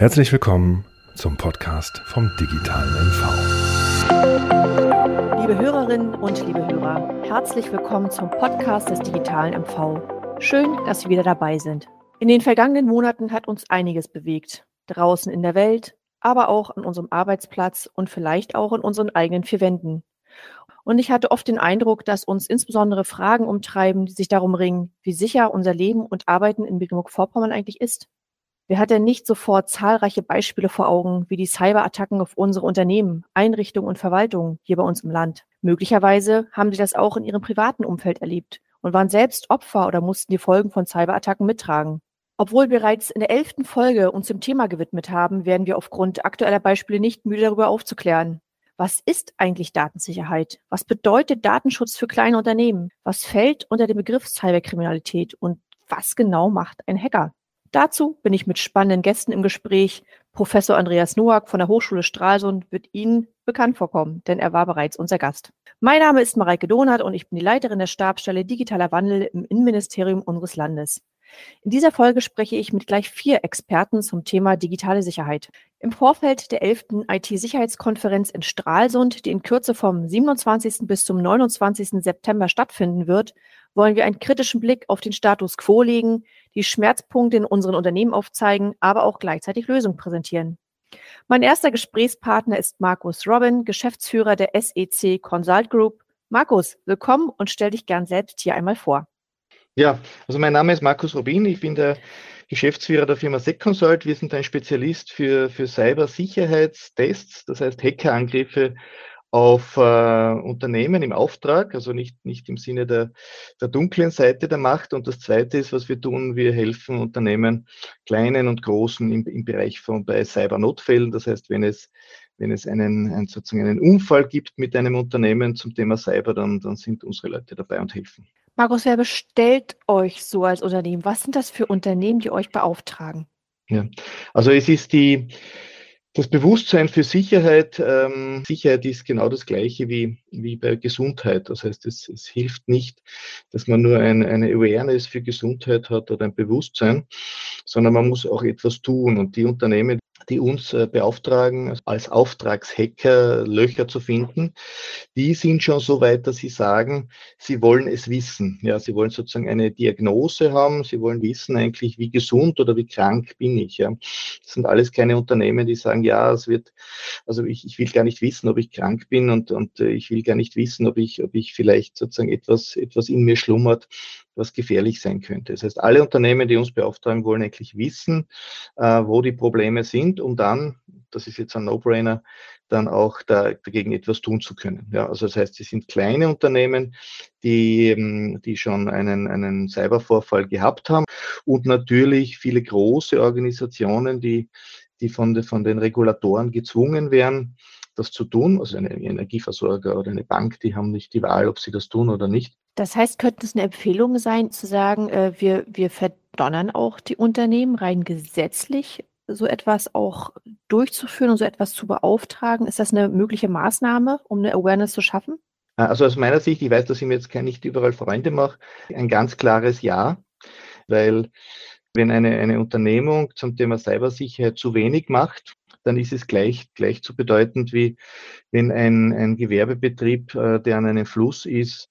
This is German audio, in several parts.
Herzlich willkommen zum Podcast vom digitalen MV. Liebe Hörerinnen und liebe Hörer, herzlich willkommen zum Podcast des digitalen MV. Schön, dass Sie wieder dabei sind. In den vergangenen Monaten hat uns einiges bewegt. Draußen in der Welt, aber auch an unserem Arbeitsplatz und vielleicht auch in unseren eigenen vier Wänden. Und ich hatte oft den Eindruck, dass uns insbesondere Fragen umtreiben, die sich darum ringen, wie sicher unser Leben und Arbeiten in Mecklenburg-Vorpommern eigentlich ist. Wer hat denn nicht sofort zahlreiche Beispiele vor Augen, wie die Cyberattacken auf unsere Unternehmen, Einrichtungen und Verwaltungen hier bei uns im Land? Möglicherweise haben Sie das auch in Ihrem privaten Umfeld erlebt und waren selbst Opfer oder mussten die Folgen von Cyberattacken mittragen. Obwohl wir bereits in der elften Folge uns dem Thema gewidmet haben, werden wir aufgrund aktueller Beispiele nicht müde darüber aufzuklären. Was ist eigentlich Datensicherheit? Was bedeutet Datenschutz für kleine Unternehmen? Was fällt unter den Begriff Cyberkriminalität? Und was genau macht ein Hacker? Dazu bin ich mit spannenden Gästen im Gespräch. Professor Andreas Noack von der Hochschule Stralsund wird Ihnen bekannt vorkommen, denn er war bereits unser Gast. Mein Name ist Mareike Donath und ich bin die Leiterin der Stabsstelle Digitaler Wandel im Innenministerium unseres Landes. In dieser Folge spreche ich mit gleich vier Experten zum Thema digitale Sicherheit. Im Vorfeld der 11. IT-Sicherheitskonferenz in Stralsund, die in Kürze vom 27. bis zum 29. September stattfinden wird, wollen wir einen kritischen Blick auf den Status quo legen, die Schmerzpunkte in unseren Unternehmen aufzeigen, aber auch gleichzeitig Lösungen präsentieren. Mein erster Gesprächspartner ist Markus Robin, Geschäftsführer der SEC Consult Group. Markus, willkommen und stell dich gern selbst hier einmal vor. Ja, also mein Name ist Markus Robin, ich bin der Geschäftsführer der Firma SecConsult. Wir sind ein Spezialist für, für Cybersicherheitstests, das heißt Hackerangriffe auf äh, Unternehmen im Auftrag, also nicht, nicht im Sinne der, der dunklen Seite der Macht. Und das Zweite ist, was wir tun, wir helfen Unternehmen, kleinen und großen, im, im Bereich von bei Cybernotfällen. Das heißt, wenn es, wenn es einen, einen, sozusagen einen Unfall gibt mit einem Unternehmen zum Thema Cyber, dann, dann sind unsere Leute dabei und helfen. Markus, wer bestellt euch so als Unternehmen? Was sind das für Unternehmen, die euch beauftragen? Ja, also es ist die, das Bewusstsein für Sicherheit, ähm, Sicherheit ist genau das gleiche wie, wie bei Gesundheit. Das heißt, es, es hilft nicht, dass man nur ein, eine Awareness für Gesundheit hat oder ein Bewusstsein, sondern man muss auch etwas tun. Und die Unternehmen, die uns äh, beauftragen, als Auftragshacker Löcher zu finden, die sind schon so weit, dass sie sagen, sie wollen es wissen. Ja, sie wollen sozusagen eine Diagnose haben, sie wollen wissen eigentlich, wie gesund oder wie krank bin ich. Ja. Das sind alles keine Unternehmen, die sagen, ja, es wird, also ich, ich will gar nicht wissen, ob ich krank bin und, und äh, ich will gar nicht wissen, ob ich, ob ich vielleicht sozusagen etwas, etwas in mir schlummert, was gefährlich sein könnte. Das heißt, alle Unternehmen, die uns beauftragen, wollen eigentlich wissen, äh, wo die Probleme sind, um dann, das ist jetzt ein No-Brainer, dann auch da, dagegen etwas tun zu können. Ja, also das heißt, sie sind kleine Unternehmen, die, die schon einen, einen Cybervorfall gehabt haben und natürlich viele große Organisationen, die, die von, von den Regulatoren gezwungen werden, das zu tun. Also eine Energieversorger oder eine Bank, die haben nicht die Wahl, ob sie das tun oder nicht. Das heißt, könnte es eine Empfehlung sein, zu sagen, äh, wir, wir verdonnern auch die Unternehmen rein gesetzlich, so etwas auch durchzuführen und so etwas zu beauftragen? Ist das eine mögliche Maßnahme, um eine Awareness zu schaffen? Also aus meiner Sicht, ich weiß, dass ich mir jetzt nicht überall Freunde mache, ein ganz klares Ja, weil wenn eine, eine Unternehmung zum Thema Cybersicherheit zu wenig macht, dann ist es gleich, gleich zu bedeutend wie wenn ein, ein Gewerbebetrieb, äh, der an einem Fluss ist,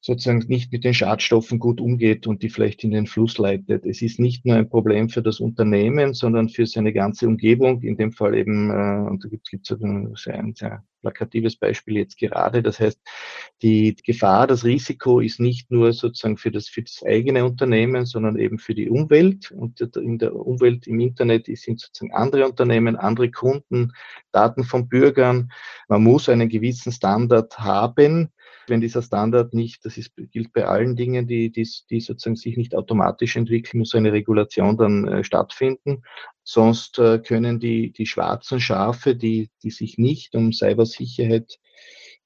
sozusagen nicht mit den Schadstoffen gut umgeht und die vielleicht in den Fluss leitet. Es ist nicht nur ein Problem für das Unternehmen, sondern für seine ganze Umgebung, in dem Fall eben, äh, und da gibt es ein sehr, plakatives Beispiel jetzt gerade. Das heißt, die Gefahr, das Risiko ist nicht nur sozusagen für das, für das eigene Unternehmen, sondern eben für die Umwelt. Und in der Umwelt im Internet sind sozusagen andere Unternehmen, andere Kunden, Daten von Bürgern. Man muss einen gewissen Standard haben, wenn dieser Standard nicht, das ist, gilt bei allen Dingen, die, die, die sozusagen sich nicht automatisch entwickeln, muss eine Regulation dann äh, stattfinden. Sonst äh, können die, die schwarzen Schafe, die, die sich nicht um Cybersicherheit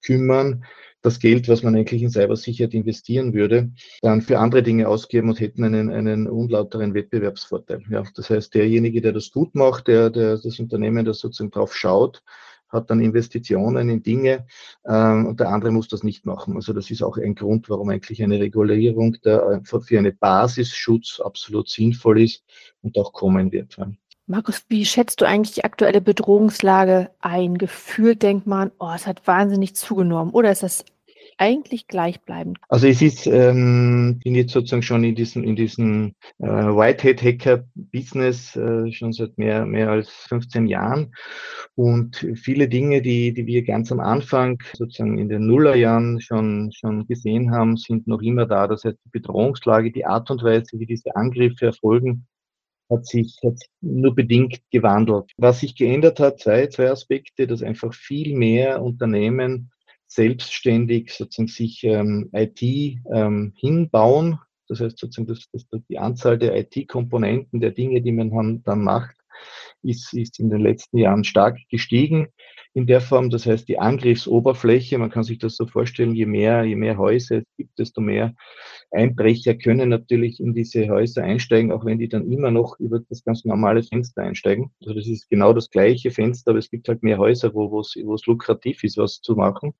kümmern, das Geld, was man eigentlich in Cybersicherheit investieren würde, dann für andere Dinge ausgeben und hätten einen, einen unlauteren Wettbewerbsvorteil. Ja, das heißt, derjenige, der das gut macht, der, der das Unternehmen, das sozusagen drauf schaut, hat dann Investitionen in Dinge ähm, und der andere muss das nicht machen. Also das ist auch ein Grund, warum eigentlich eine Regulierung der, für eine Basisschutz absolut sinnvoll ist und auch kommen wird. Markus, wie schätzt du eigentlich die aktuelle Bedrohungslage ein? Gefühlt denkt man, oh, es hat wahnsinnig zugenommen. Oder ist das eigentlich gleichbleibend? Also es ist, ähm, bin jetzt sozusagen schon in diesem, in diesem äh, Whitehead-Hacker-Business äh, schon seit mehr, mehr als 15 Jahren. Und viele Dinge, die, die wir ganz am Anfang, sozusagen in den Nullerjahren schon, schon gesehen haben, sind noch immer da. Das heißt, die Bedrohungslage, die Art und Weise, wie diese Angriffe erfolgen, hat sich, hat sich nur bedingt gewandelt. Was sich geändert hat, zwei, zwei Aspekte, dass einfach viel mehr Unternehmen selbstständig sozusagen sich ähm, IT ähm, hinbauen. Das heißt sozusagen, dass, dass die Anzahl der IT-Komponenten, der Dinge, die man dann macht, ist, ist in den letzten Jahren stark gestiegen in der Form. Das heißt, die Angriffsoberfläche, man kann sich das so vorstellen, je mehr, je mehr Häuser es gibt, desto mehr Einbrecher können natürlich in diese Häuser einsteigen, auch wenn die dann immer noch über das ganz normale Fenster einsteigen. Also das ist genau das gleiche Fenster, aber es gibt halt mehr Häuser, wo, es lukrativ ist, was zu machen.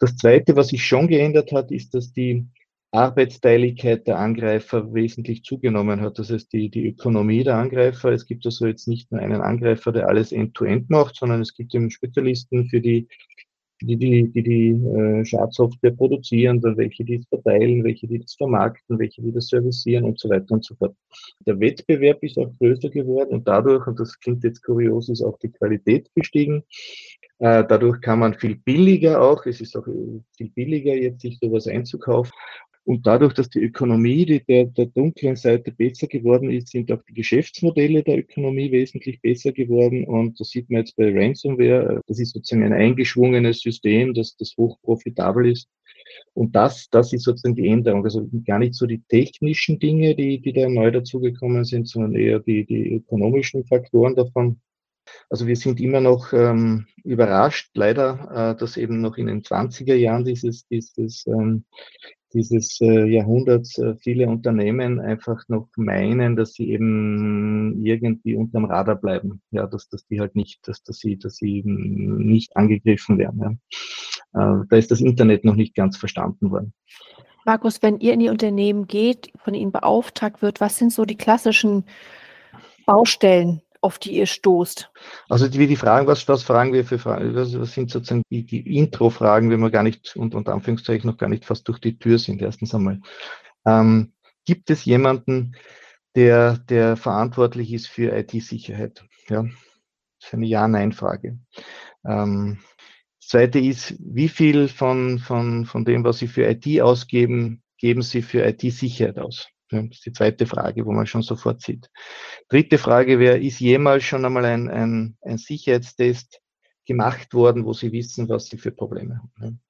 Das Zweite, was sich schon geändert hat, ist, dass die Arbeitsteiligkeit der Angreifer wesentlich zugenommen hat. Das heißt, die, die Ökonomie der Angreifer, es gibt also jetzt nicht nur einen Angreifer, der alles end-to-end -End macht, sondern es gibt eben Spezialisten für die, die die, die, die äh, Schadsoftware produzieren, dann welche die es verteilen, welche die das vermarkten, welche die das servicieren und so weiter und so fort. Der Wettbewerb ist auch größer geworden und dadurch, und das klingt jetzt kurios, ist auch die Qualität gestiegen. Äh, dadurch kann man viel billiger auch, es ist auch viel billiger jetzt sich sowas einzukaufen. Und dadurch, dass die Ökonomie die der, der dunklen Seite besser geworden ist, sind auch die Geschäftsmodelle der Ökonomie wesentlich besser geworden. Und das sieht man jetzt bei Ransomware. Das ist sozusagen ein eingeschwungenes System, das, das hoch profitabel ist. Und das, das ist sozusagen die Änderung. Also gar nicht so die technischen Dinge, die, die da neu dazugekommen sind, sondern eher die, die ökonomischen Faktoren davon. Also wir sind immer noch ähm, überrascht, leider, äh, dass eben noch in den 20er Jahren dieses, dieses ähm, dieses äh, Jahrhunderts äh, viele Unternehmen einfach noch meinen, dass sie eben irgendwie unterm Radar bleiben. Ja, dass, dass die halt nicht, dass, dass sie, dass sie nicht angegriffen werden. Ja. Äh, da ist das Internet noch nicht ganz verstanden worden. Markus, wenn ihr in die Unternehmen geht, von ihnen beauftragt wird, was sind so die klassischen Baustellen, auf die ihr stoßt? Also die, die Fragen, was, was fragen wir für Fragen? Was, was sind sozusagen die, die Intro-Fragen, wenn wir gar nicht und unter Anführungszeichen noch gar nicht fast durch die Tür sind, erstens einmal. Ähm, gibt es jemanden, der, der verantwortlich ist für IT-Sicherheit? Ja, das ist eine Ja-Nein-Frage. Ähm, das zweite ist, wie viel von, von, von dem, was Sie für IT ausgeben, geben Sie für IT-Sicherheit aus? Das ist die zweite Frage, wo man schon sofort sieht. Dritte Frage wäre, ist jemals schon einmal ein, ein, ein Sicherheitstest gemacht worden, wo Sie wissen, was Sie für Probleme haben.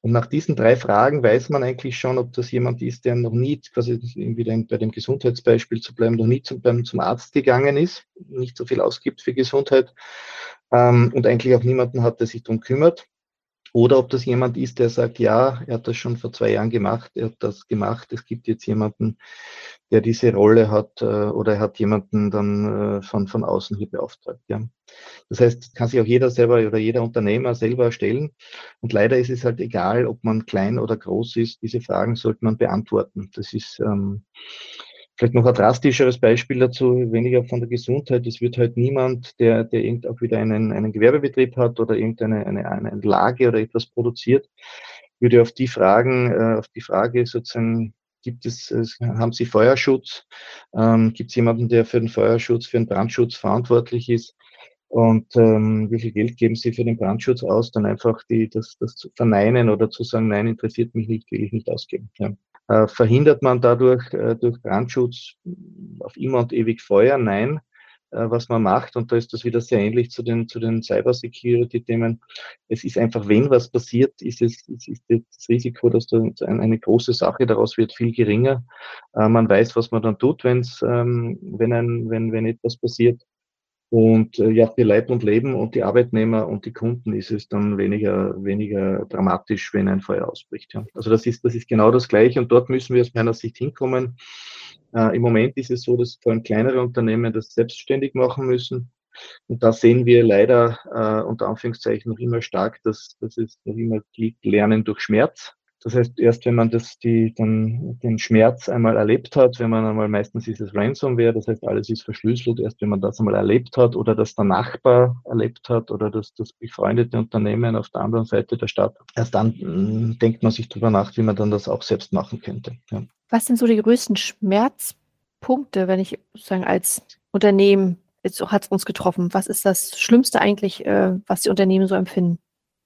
Und nach diesen drei Fragen weiß man eigentlich schon, ob das jemand ist, der noch nie, quasi wieder bei dem Gesundheitsbeispiel zu bleiben, noch nie zum, zum Arzt gegangen ist, nicht so viel ausgibt für Gesundheit ähm, und eigentlich auch niemanden hat, der sich darum kümmert. Oder ob das jemand ist, der sagt, ja, er hat das schon vor zwei Jahren gemacht, er hat das gemacht, es gibt jetzt jemanden, der diese Rolle hat äh, oder er hat jemanden dann äh, von, von außen hier beauftragt. Ja. Das heißt, kann sich auch jeder selber oder jeder Unternehmer selber stellen. Und leider ist es halt egal, ob man klein oder groß ist, diese Fragen sollte man beantworten. Das ist ähm, Vielleicht noch ein drastischeres Beispiel dazu, weniger von der Gesundheit. Es wird halt niemand, der, der irgend auch wieder einen, einen Gewerbebetrieb hat oder irgendeine eine, eine Lage oder etwas produziert, würde auf die Fragen, äh, auf die Frage sozusagen, gibt es, haben Sie Feuerschutz? Ähm, gibt es jemanden, der für den Feuerschutz, für den Brandschutz verantwortlich ist? Und ähm, wie viel Geld geben Sie für den Brandschutz aus? Dann einfach die, das, das zu verneinen oder zu sagen, nein, interessiert mich nicht, will ich nicht ausgeben. Ja. Äh, verhindert man dadurch äh, durch Brandschutz auf immer und ewig Feuer? Nein. Äh, was man macht, und da ist das wieder sehr ähnlich zu den, zu den Cybersecurity-Themen. Es ist einfach, wenn was passiert, ist, es, ist, ist das Risiko, dass da eine große Sache daraus wird, viel geringer. man weiß, was man dann tut, wenn's, ähm, wenn, ein, wenn, wenn etwas passiert. Und äh, ja, für Leib und Leben und die Arbeitnehmer und die Kunden ist es dann weniger, weniger dramatisch, wenn ein Feuer ausbricht. Ja. Also das ist, das ist genau das Gleiche und dort müssen wir aus meiner Sicht hinkommen. Äh, Im Moment ist es so, dass vor allem kleinere Unternehmen das selbstständig machen müssen. Und da sehen wir leider äh, unter Anführungszeichen noch immer stark, dass, dass es noch immer liegt, Lernen durch Schmerz. Das heißt, erst wenn man das, die, dann den Schmerz einmal erlebt hat, wenn man einmal, meistens ist es Ransomware, das heißt, alles ist verschlüsselt, erst wenn man das einmal erlebt hat oder dass der Nachbar erlebt hat oder dass das befreundete Unternehmen auf der anderen Seite der Stadt, erst dann mh, mm, denkt man sich darüber nach, wie man dann das auch selbst machen könnte. Ja. Was sind so die größten Schmerzpunkte, wenn ich sozusagen als Unternehmen, jetzt hat es uns getroffen, was ist das Schlimmste eigentlich, äh, was die Unternehmen so empfinden?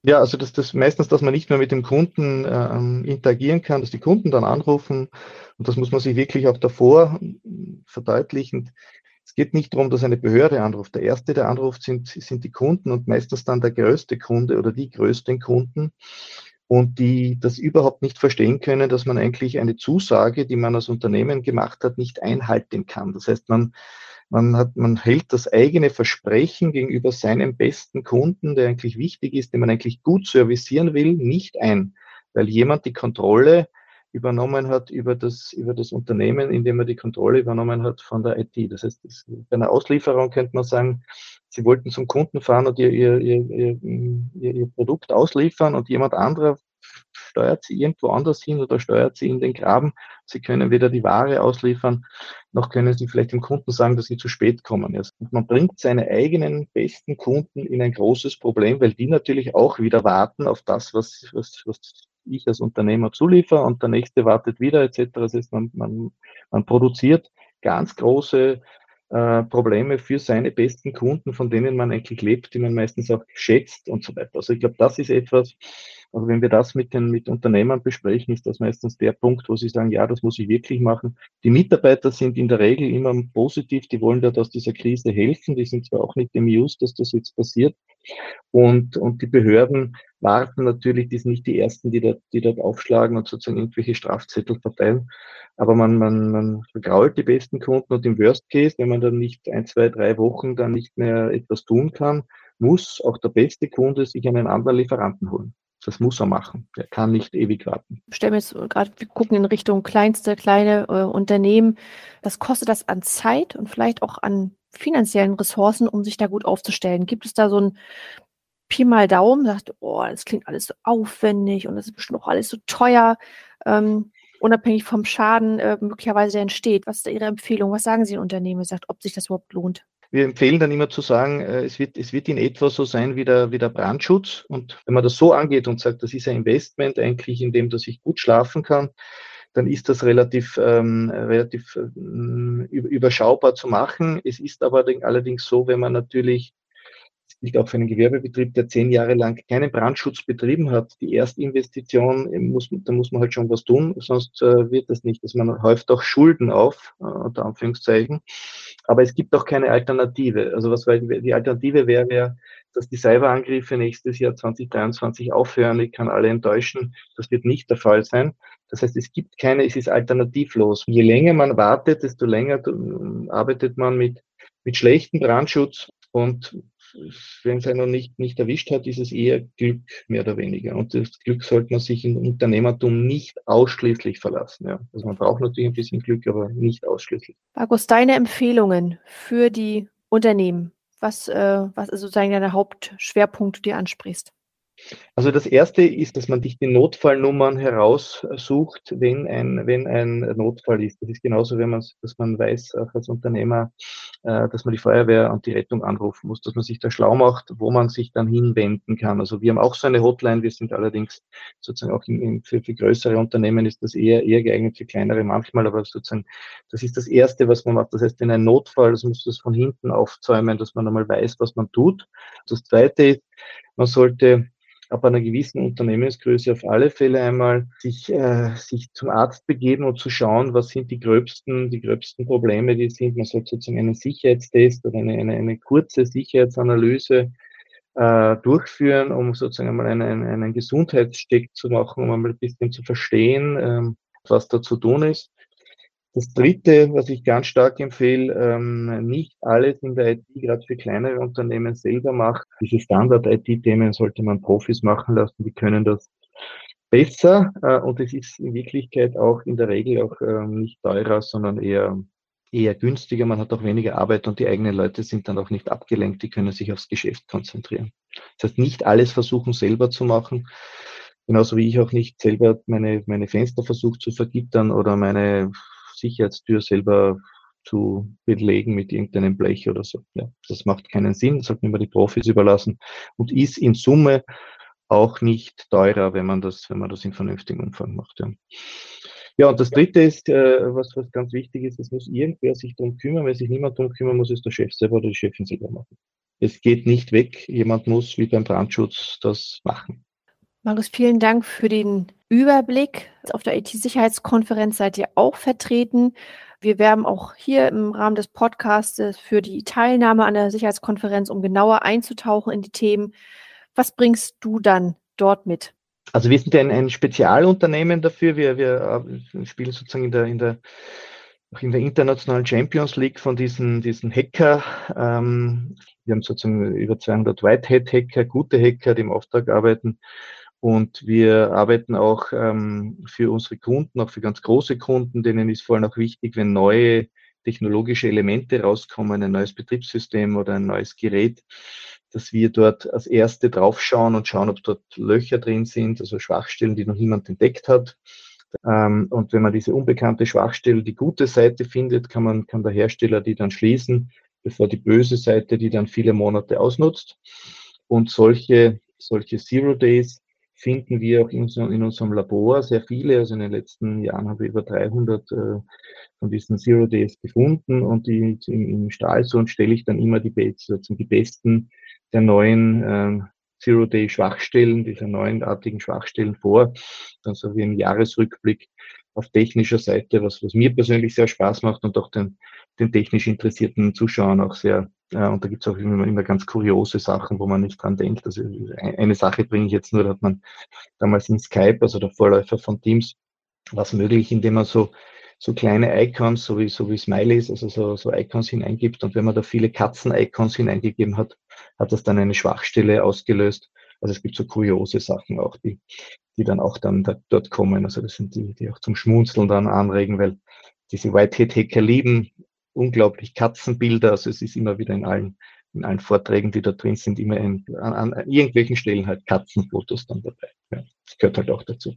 Ja, also das, das meistens, dass man nicht mehr mit dem Kunden ähm, interagieren kann, dass die Kunden dann anrufen und das muss man sich wirklich auch davor verdeutlichen. Es geht nicht darum, dass eine Behörde anruft. Der erste, der anruft, sind, sind die Kunden und meistens dann der größte Kunde oder die größten Kunden und die das überhaupt nicht verstehen können, dass man eigentlich eine Zusage, die man als Unternehmen gemacht hat, nicht einhalten kann. Das heißt, man, man, hat, man hält das eigene Versprechen gegenüber seinem besten Kunden, der eigentlich wichtig ist, den man eigentlich gut servicieren will, nicht ein, weil jemand die Kontrolle übernommen hat über das, über das Unternehmen, in dem er die Kontrolle übernommen hat von der IT. Das heißt, das, bei einer Auslieferung könnte man sagen, Sie wollten zum Kunden fahren und ihr, ihr, ihr, ihr Produkt ausliefern und jemand anderer steuert sie irgendwo anders hin oder steuert sie in den Graben. Sie können weder die Ware ausliefern, noch können sie vielleicht dem Kunden sagen, dass sie zu spät kommen. Und man bringt seine eigenen besten Kunden in ein großes Problem, weil die natürlich auch wieder warten auf das, was, was, was ich als Unternehmer zuliefer und der nächste wartet wieder etc. Das heißt, man, man, man produziert ganz große äh, Probleme für seine besten Kunden, von denen man eigentlich lebt, die man meistens auch schätzt und so weiter. Also ich glaube, das ist etwas, also wenn wir das mit den mit Unternehmern besprechen, ist das meistens der Punkt, wo sie sagen, ja, das muss ich wirklich machen. Die Mitarbeiter sind in der Regel immer positiv, die wollen dort aus dieser Krise helfen, die sind zwar auch nicht amused, dass das jetzt passiert. Und, und die Behörden warten natürlich, die sind nicht die ersten, die dort, die dort aufschlagen und sozusagen irgendwelche Strafzettel verteilen. Aber man, man, man vergrault die besten Kunden und im Worst Case, wenn man dann nicht ein, zwei, drei Wochen dann nicht mehr etwas tun kann, muss auch der beste Kunde sich einen anderen Lieferanten holen. Das muss er machen. Der kann nicht ewig warten. Stellen wir jetzt gerade, wir gucken in Richtung kleinste, kleine äh, Unternehmen. Was kostet das an Zeit und vielleicht auch an finanziellen Ressourcen, um sich da gut aufzustellen? Gibt es da so ein Pi mal Daumen, sagt, oh, das klingt alles so aufwendig und das ist bestimmt auch alles so teuer, ähm, unabhängig vom Schaden äh, möglicherweise der entsteht. Was ist da Ihre Empfehlung? Was sagen Sie den Unternehmen, sagt, ob sich das überhaupt lohnt? Wir empfehlen dann immer zu sagen, äh, es wird, es wird in etwa so sein wie der, wie der Brandschutz. Und wenn man das so angeht und sagt, das ist ein Investment eigentlich, in dem dass ich gut schlafen kann, dann ist das relativ, ähm, relativ äh, überschaubar zu machen. Es ist aber allerdings so, wenn man natürlich nicht auch für einen Gewerbebetrieb, der zehn Jahre lang keinen Brandschutz betrieben hat, die Erstinvestition, muss, da muss man halt schon was tun, sonst äh, wird das nicht. Also man häuft auch Schulden auf, äh, unter Anführungszeichen. Aber es gibt auch keine Alternative. Also was die Alternative wäre ja, dass die Cyberangriffe nächstes Jahr 2023 aufhören. Ich kann alle enttäuschen. Das wird nicht der Fall sein. Das heißt, es gibt keine, es ist alternativlos. Je länger man wartet, desto länger arbeitet man mit, mit schlechtem Brandschutz und wenn es einen nicht, nicht erwischt hat, ist es eher Glück, mehr oder weniger. Und das Glück sollte man sich im Unternehmertum nicht ausschließlich verlassen. Ja. Also man braucht natürlich ein bisschen Glück, aber nicht ausschließlich. Markus, deine Empfehlungen für die Unternehmen, was, äh, was ist sozusagen deine Hauptschwerpunkte, die du ansprichst? Also das erste ist, dass man sich die Notfallnummern heraussucht, wenn ein, wenn ein Notfall ist. Das ist genauso, wenn man, dass man weiß, auch als Unternehmer, äh, dass man die Feuerwehr und die Rettung anrufen muss, dass man sich da schlau macht, wo man sich dann hinwenden kann. Also wir haben auch so eine Hotline, wir sind allerdings sozusagen auch in, in, für, für größere Unternehmen ist das eher, eher geeignet, für kleinere manchmal, aber sozusagen, das ist das Erste, was man macht. Das heißt, in einem Notfall, das muss das von hinten aufzäumen, dass man einmal weiß, was man tut. Das Zweite ist, man sollte ab einer gewissen Unternehmensgröße auf alle Fälle einmal sich, äh, sich zum Arzt begeben und zu schauen, was sind die gröbsten, die gröbsten Probleme, die sind. Man sollte sozusagen einen Sicherheitstest oder eine, eine, eine kurze Sicherheitsanalyse äh, durchführen, um sozusagen einmal einen, einen Gesundheitscheck zu machen, um einmal ein bisschen zu verstehen, ähm, was da zu tun ist. Das Dritte, was ich ganz stark empfehle, ähm, nicht alles in der IT, gerade für kleinere Unternehmen selber macht. Diese Standard-IT-Themen sollte man Profis machen lassen, die können das besser äh, und es ist in Wirklichkeit auch in der Regel auch äh, nicht teurer, sondern eher eher günstiger, man hat auch weniger Arbeit und die eigenen Leute sind dann auch nicht abgelenkt, die können sich aufs Geschäft konzentrieren. Das heißt, nicht alles versuchen selber zu machen, Genauso wie ich auch nicht selber meine, meine Fenster versuche zu vergittern oder meine Sicherheitstür selber zu belegen mit irgendeinem Blech oder so. Ja, das macht keinen Sinn, das sollte man immer die Profis überlassen und ist in Summe auch nicht teurer, wenn man das, wenn man das in vernünftigem Umfang macht. Ja. Ja, und das Dritte ist, äh, was, was ganz wichtig ist, es muss irgendwer sich darum kümmern. Wenn sich niemand darum kümmern muss, ist der Chef selber oder die Chefin selber machen. Es geht nicht weg. Jemand muss wie beim Brandschutz das machen. Markus, vielen Dank für den Überblick. Auf der IT-Sicherheitskonferenz seid ihr auch vertreten. Wir werben auch hier im Rahmen des Podcasts für die Teilnahme an der Sicherheitskonferenz, um genauer einzutauchen in die Themen. Was bringst du dann dort mit? Also wir sind ein, ein Spezialunternehmen dafür. Wir, wir äh, spielen sozusagen in der, in der auch in der internationalen Champions League von diesen, diesen Hacker. Ähm, wir haben sozusagen über 200 Whitehead-Hacker, gute Hacker, die im Auftrag arbeiten. Und wir arbeiten auch ähm, für unsere Kunden, auch für ganz große Kunden, denen ist vor allem auch wichtig, wenn neue technologische Elemente rauskommen, ein neues Betriebssystem oder ein neues Gerät, dass wir dort als Erste draufschauen und schauen, ob dort Löcher drin sind, also Schwachstellen, die noch niemand entdeckt hat. Ähm, und wenn man diese unbekannte Schwachstelle, die gute Seite findet, kann man, kann der Hersteller die dann schließen, bevor die böse Seite die dann viele Monate ausnutzt. Und solche, solche Zero Days finden wir auch in, in, unserem Labor sehr viele. Also in den letzten Jahren haben wir über 300 äh, von diesen Zero Days gefunden und die im, im Stahlsohn stelle ich dann immer die, die besten der neuen äh, Zero-Day-Schwachstellen, dieser neuenartigen Schwachstellen vor. Dann so wie ein Jahresrückblick auf technischer Seite, was, was mir persönlich sehr Spaß macht und auch den, den technisch interessierten Zuschauern auch sehr. Und da gibt es auch immer, immer ganz kuriose Sachen, wo man nicht dran denkt. Also eine Sache bringe ich jetzt nur, da hat man damals in Skype, also der Vorläufer von Teams, was möglich, indem man so so kleine Icons, so wie, so wie Smileys, also so, so Icons hineingibt. Und wenn man da viele Katzen-Icons hineingegeben hat, hat das dann eine Schwachstelle ausgelöst. Also es gibt so kuriose Sachen auch, die, die dann auch dann da, dort kommen. Also das sind die, die auch zum Schmunzeln dann anregen, weil diese Whitehead-Hacker lieben unglaublich Katzenbilder. Also es ist immer wieder in allen, in allen Vorträgen, die da drin sind, immer in, an, an irgendwelchen Stellen halt Katzenfotos dann dabei. Ja, das gehört halt auch dazu.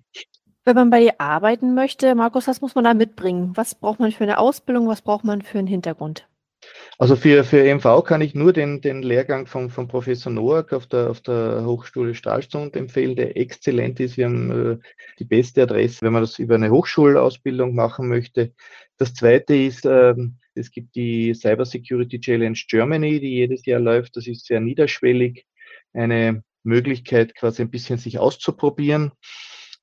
Wenn man bei dir arbeiten möchte, Markus, was muss man da mitbringen? Was braucht man für eine Ausbildung? Was braucht man für einen Hintergrund? Also für, für MV kann ich nur den, den Lehrgang von, von Professor Noack auf der, auf der Hochschule Stahlstund empfehlen, der exzellent ist. Wir haben äh, die beste Adresse, wenn man das über eine Hochschulausbildung machen möchte. Das zweite ist, äh, es gibt die Cyber Security Challenge Germany, die jedes Jahr läuft. Das ist sehr niederschwellig. Eine Möglichkeit, quasi ein bisschen sich auszuprobieren.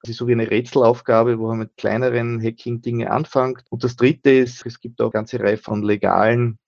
Das ist so wie eine Rätselaufgabe, wo man mit kleineren Hacking-Dinge anfängt. Und das dritte ist, es gibt auch eine ganze Reihe von legalen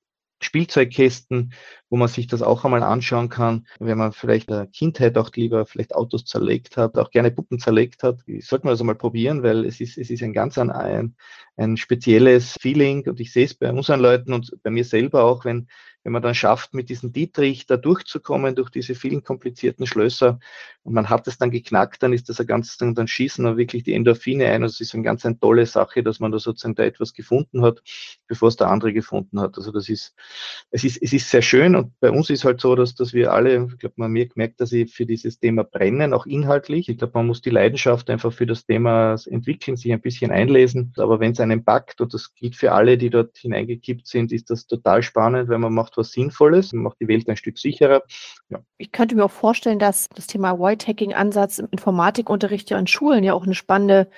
Spielzeugkästen, wo man sich das auch einmal anschauen kann, wenn man vielleicht in der Kindheit auch lieber vielleicht Autos zerlegt hat, auch gerne Puppen zerlegt hat. Sollte man das einmal probieren, weil es ist, es ist ein ganz ein, ein spezielles Feeling und ich sehe es bei unseren Leuten und bei mir selber auch, wenn wenn man dann schafft, mit diesem Dietrich da durchzukommen, durch diese vielen komplizierten Schlösser, und man hat es dann geknackt, dann ist das ein ganz, dann schießen dann wirklich die Endorphine ein. Also es ist eine ganz eine tolle Sache, dass man da sozusagen da etwas gefunden hat, bevor es der andere gefunden hat. Also das ist, es ist, es ist sehr schön und bei uns ist halt so, dass, dass wir alle, ich glaube, man merkt, dass sie für dieses Thema brennen, auch inhaltlich. Ich glaube, man muss die Leidenschaft einfach für das Thema entwickeln, sich ein bisschen einlesen. Aber wenn es einen packt, und das gilt für alle, die dort hineingekippt sind, ist das total spannend, weil man macht was Sinnvolles, macht die Welt ein Stück sicherer. Ja. Ich könnte mir auch vorstellen, dass das Thema White-Hacking-Ansatz im Informatikunterricht ja an Schulen ja auch eine spannende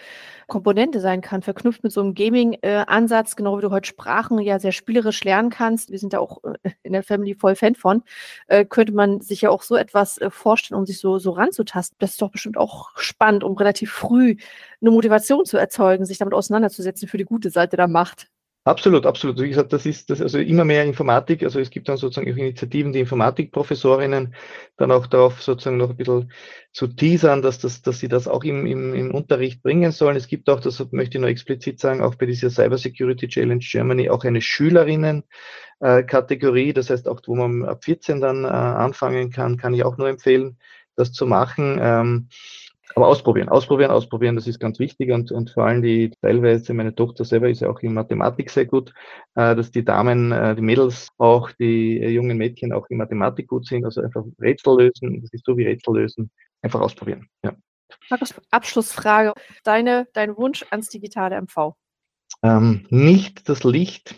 Komponente sein kann, verknüpft mit so einem Gaming-Ansatz, genau wie du heute Sprachen ja sehr spielerisch lernen kannst. Wir sind da auch äh, in der Family voll Fan von. Äh, könnte man sich ja auch so etwas äh, vorstellen, um sich so, so ranzutasten. Das ist doch bestimmt auch spannend, um relativ früh eine Motivation zu erzeugen, sich damit auseinanderzusetzen für die gute Seite der Macht. Absolut, absolut. Wie gesagt, das ist das also immer mehr Informatik. Also es gibt dann sozusagen auch Initiativen, die Informatikprofessorinnen dann auch darauf sozusagen noch ein bisschen zu teasern, dass, das, dass sie das auch im, im, im Unterricht bringen sollen. Es gibt auch, das möchte ich nur explizit sagen, auch bei dieser Cyber Security Challenge Germany auch eine Schülerinnen-Kategorie. Äh, das heißt auch, wo man ab 14 dann äh, anfangen kann, kann ich auch nur empfehlen, das zu machen. Aber ausprobieren, ausprobieren, ausprobieren, das ist ganz wichtig und, und vor allem die teilweise, meine Tochter selber ist ja auch in Mathematik sehr gut, äh, dass die Damen, äh, die Mädels, auch die äh, jungen Mädchen auch in Mathematik gut sind, also einfach Rätsel lösen, das ist so wie Rätsel lösen, einfach ausprobieren. Ja. Markus, Abschlussfrage. Deine, dein Wunsch ans digitale MV? Ähm, nicht das Licht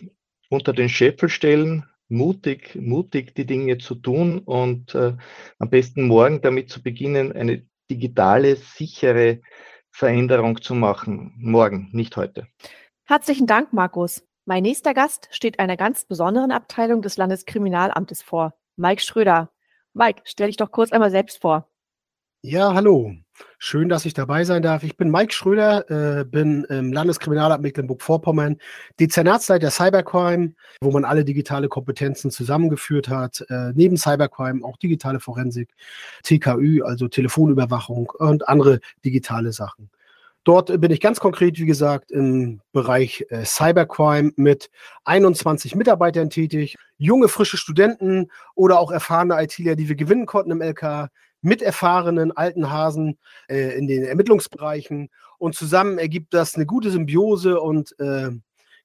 unter den Scheffel stellen, mutig, mutig die Dinge zu tun und äh, am besten morgen damit zu beginnen, eine digitale, sichere Veränderung zu machen. Morgen, nicht heute. Herzlichen Dank, Markus. Mein nächster Gast steht einer ganz besonderen Abteilung des Landeskriminalamtes vor, Mike Schröder. Mike, stell dich doch kurz einmal selbst vor. Ja, hallo. Schön, dass ich dabei sein darf. Ich bin Mike Schröder, äh, bin im Landeskriminalamt Mecklenburg-Vorpommern, Dezernatsleiter Cybercrime, wo man alle digitale Kompetenzen zusammengeführt hat. Äh, neben Cybercrime auch digitale Forensik, TKÜ, also Telefonüberwachung und andere digitale Sachen. Dort bin ich ganz konkret, wie gesagt, im Bereich äh, Cybercrime mit 21 Mitarbeitern tätig, junge, frische Studenten oder auch erfahrene ITler, die wir gewinnen konnten im LK, mit erfahrenen alten Hasen äh, in den Ermittlungsbereichen. Und zusammen ergibt das eine gute Symbiose und äh,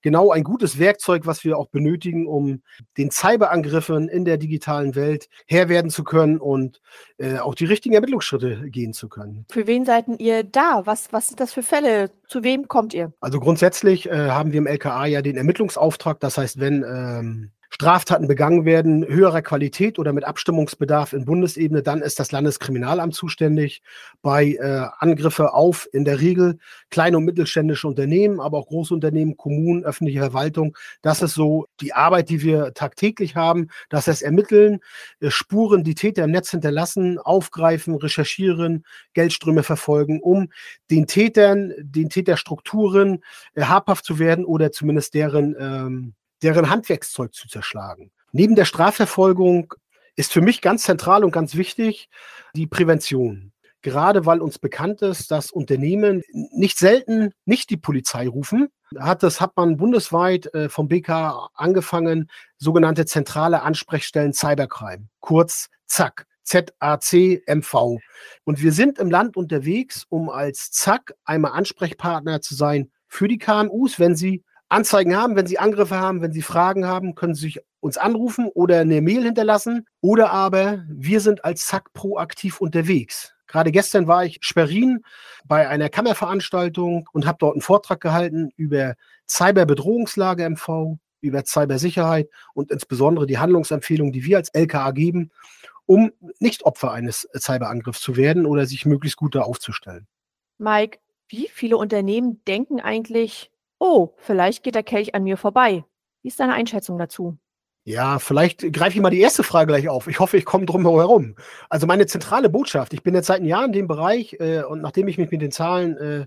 genau ein gutes Werkzeug, was wir auch benötigen, um den Cyberangriffen in der digitalen Welt Herr werden zu können und äh, auch die richtigen Ermittlungsschritte gehen zu können. Für wen seid ihr da? Was, was sind das für Fälle? Zu wem kommt ihr? Also grundsätzlich äh, haben wir im LKA ja den Ermittlungsauftrag. Das heißt, wenn ähm, Straftaten begangen werden, höherer Qualität oder mit Abstimmungsbedarf in Bundesebene, dann ist das Landeskriminalamt zuständig. Bei äh, Angriffe auf in der Regel kleine und mittelständische Unternehmen, aber auch große Unternehmen, Kommunen, öffentliche Verwaltung. Das ist so die Arbeit, die wir tagtäglich haben. Das heißt, ermitteln, äh, Spuren, die Täter im Netz hinterlassen, aufgreifen, recherchieren, Geldströme verfolgen, um den Tätern, den Täterstrukturen äh, habhaft zu werden oder zumindest deren ähm, deren Handwerkszeug zu zerschlagen. Neben der Strafverfolgung ist für mich ganz zentral und ganz wichtig die Prävention. Gerade weil uns bekannt ist, dass Unternehmen nicht selten nicht die Polizei rufen, hat das hat man bundesweit äh, vom BK angefangen, sogenannte zentrale Ansprechstellen Cybercrime, kurz ZAC. ZACMV. Und wir sind im Land unterwegs, um als ZAC einmal Ansprechpartner zu sein für die KMUs, wenn sie Anzeigen haben, wenn Sie Angriffe haben, wenn Sie Fragen haben, können Sie sich uns anrufen oder eine Mail hinterlassen. Oder aber wir sind als SAC proaktiv unterwegs. Gerade gestern war ich Sperrin bei einer Kammerveranstaltung und habe dort einen Vortrag gehalten über Cyberbedrohungslage MV, über Cybersicherheit und insbesondere die Handlungsempfehlungen, die wir als LKA geben, um nicht Opfer eines Cyberangriffs zu werden oder sich möglichst gut da aufzustellen. Mike, wie viele Unternehmen denken eigentlich, Oh, vielleicht geht der Kelch an mir vorbei. Wie ist deine Einschätzung dazu? Ja, vielleicht greife ich mal die erste Frage gleich auf. Ich hoffe, ich komme drum herum. Also meine zentrale Botschaft, ich bin jetzt seit einem Jahr in dem Bereich äh, und nachdem ich mich mit den Zahlen, äh,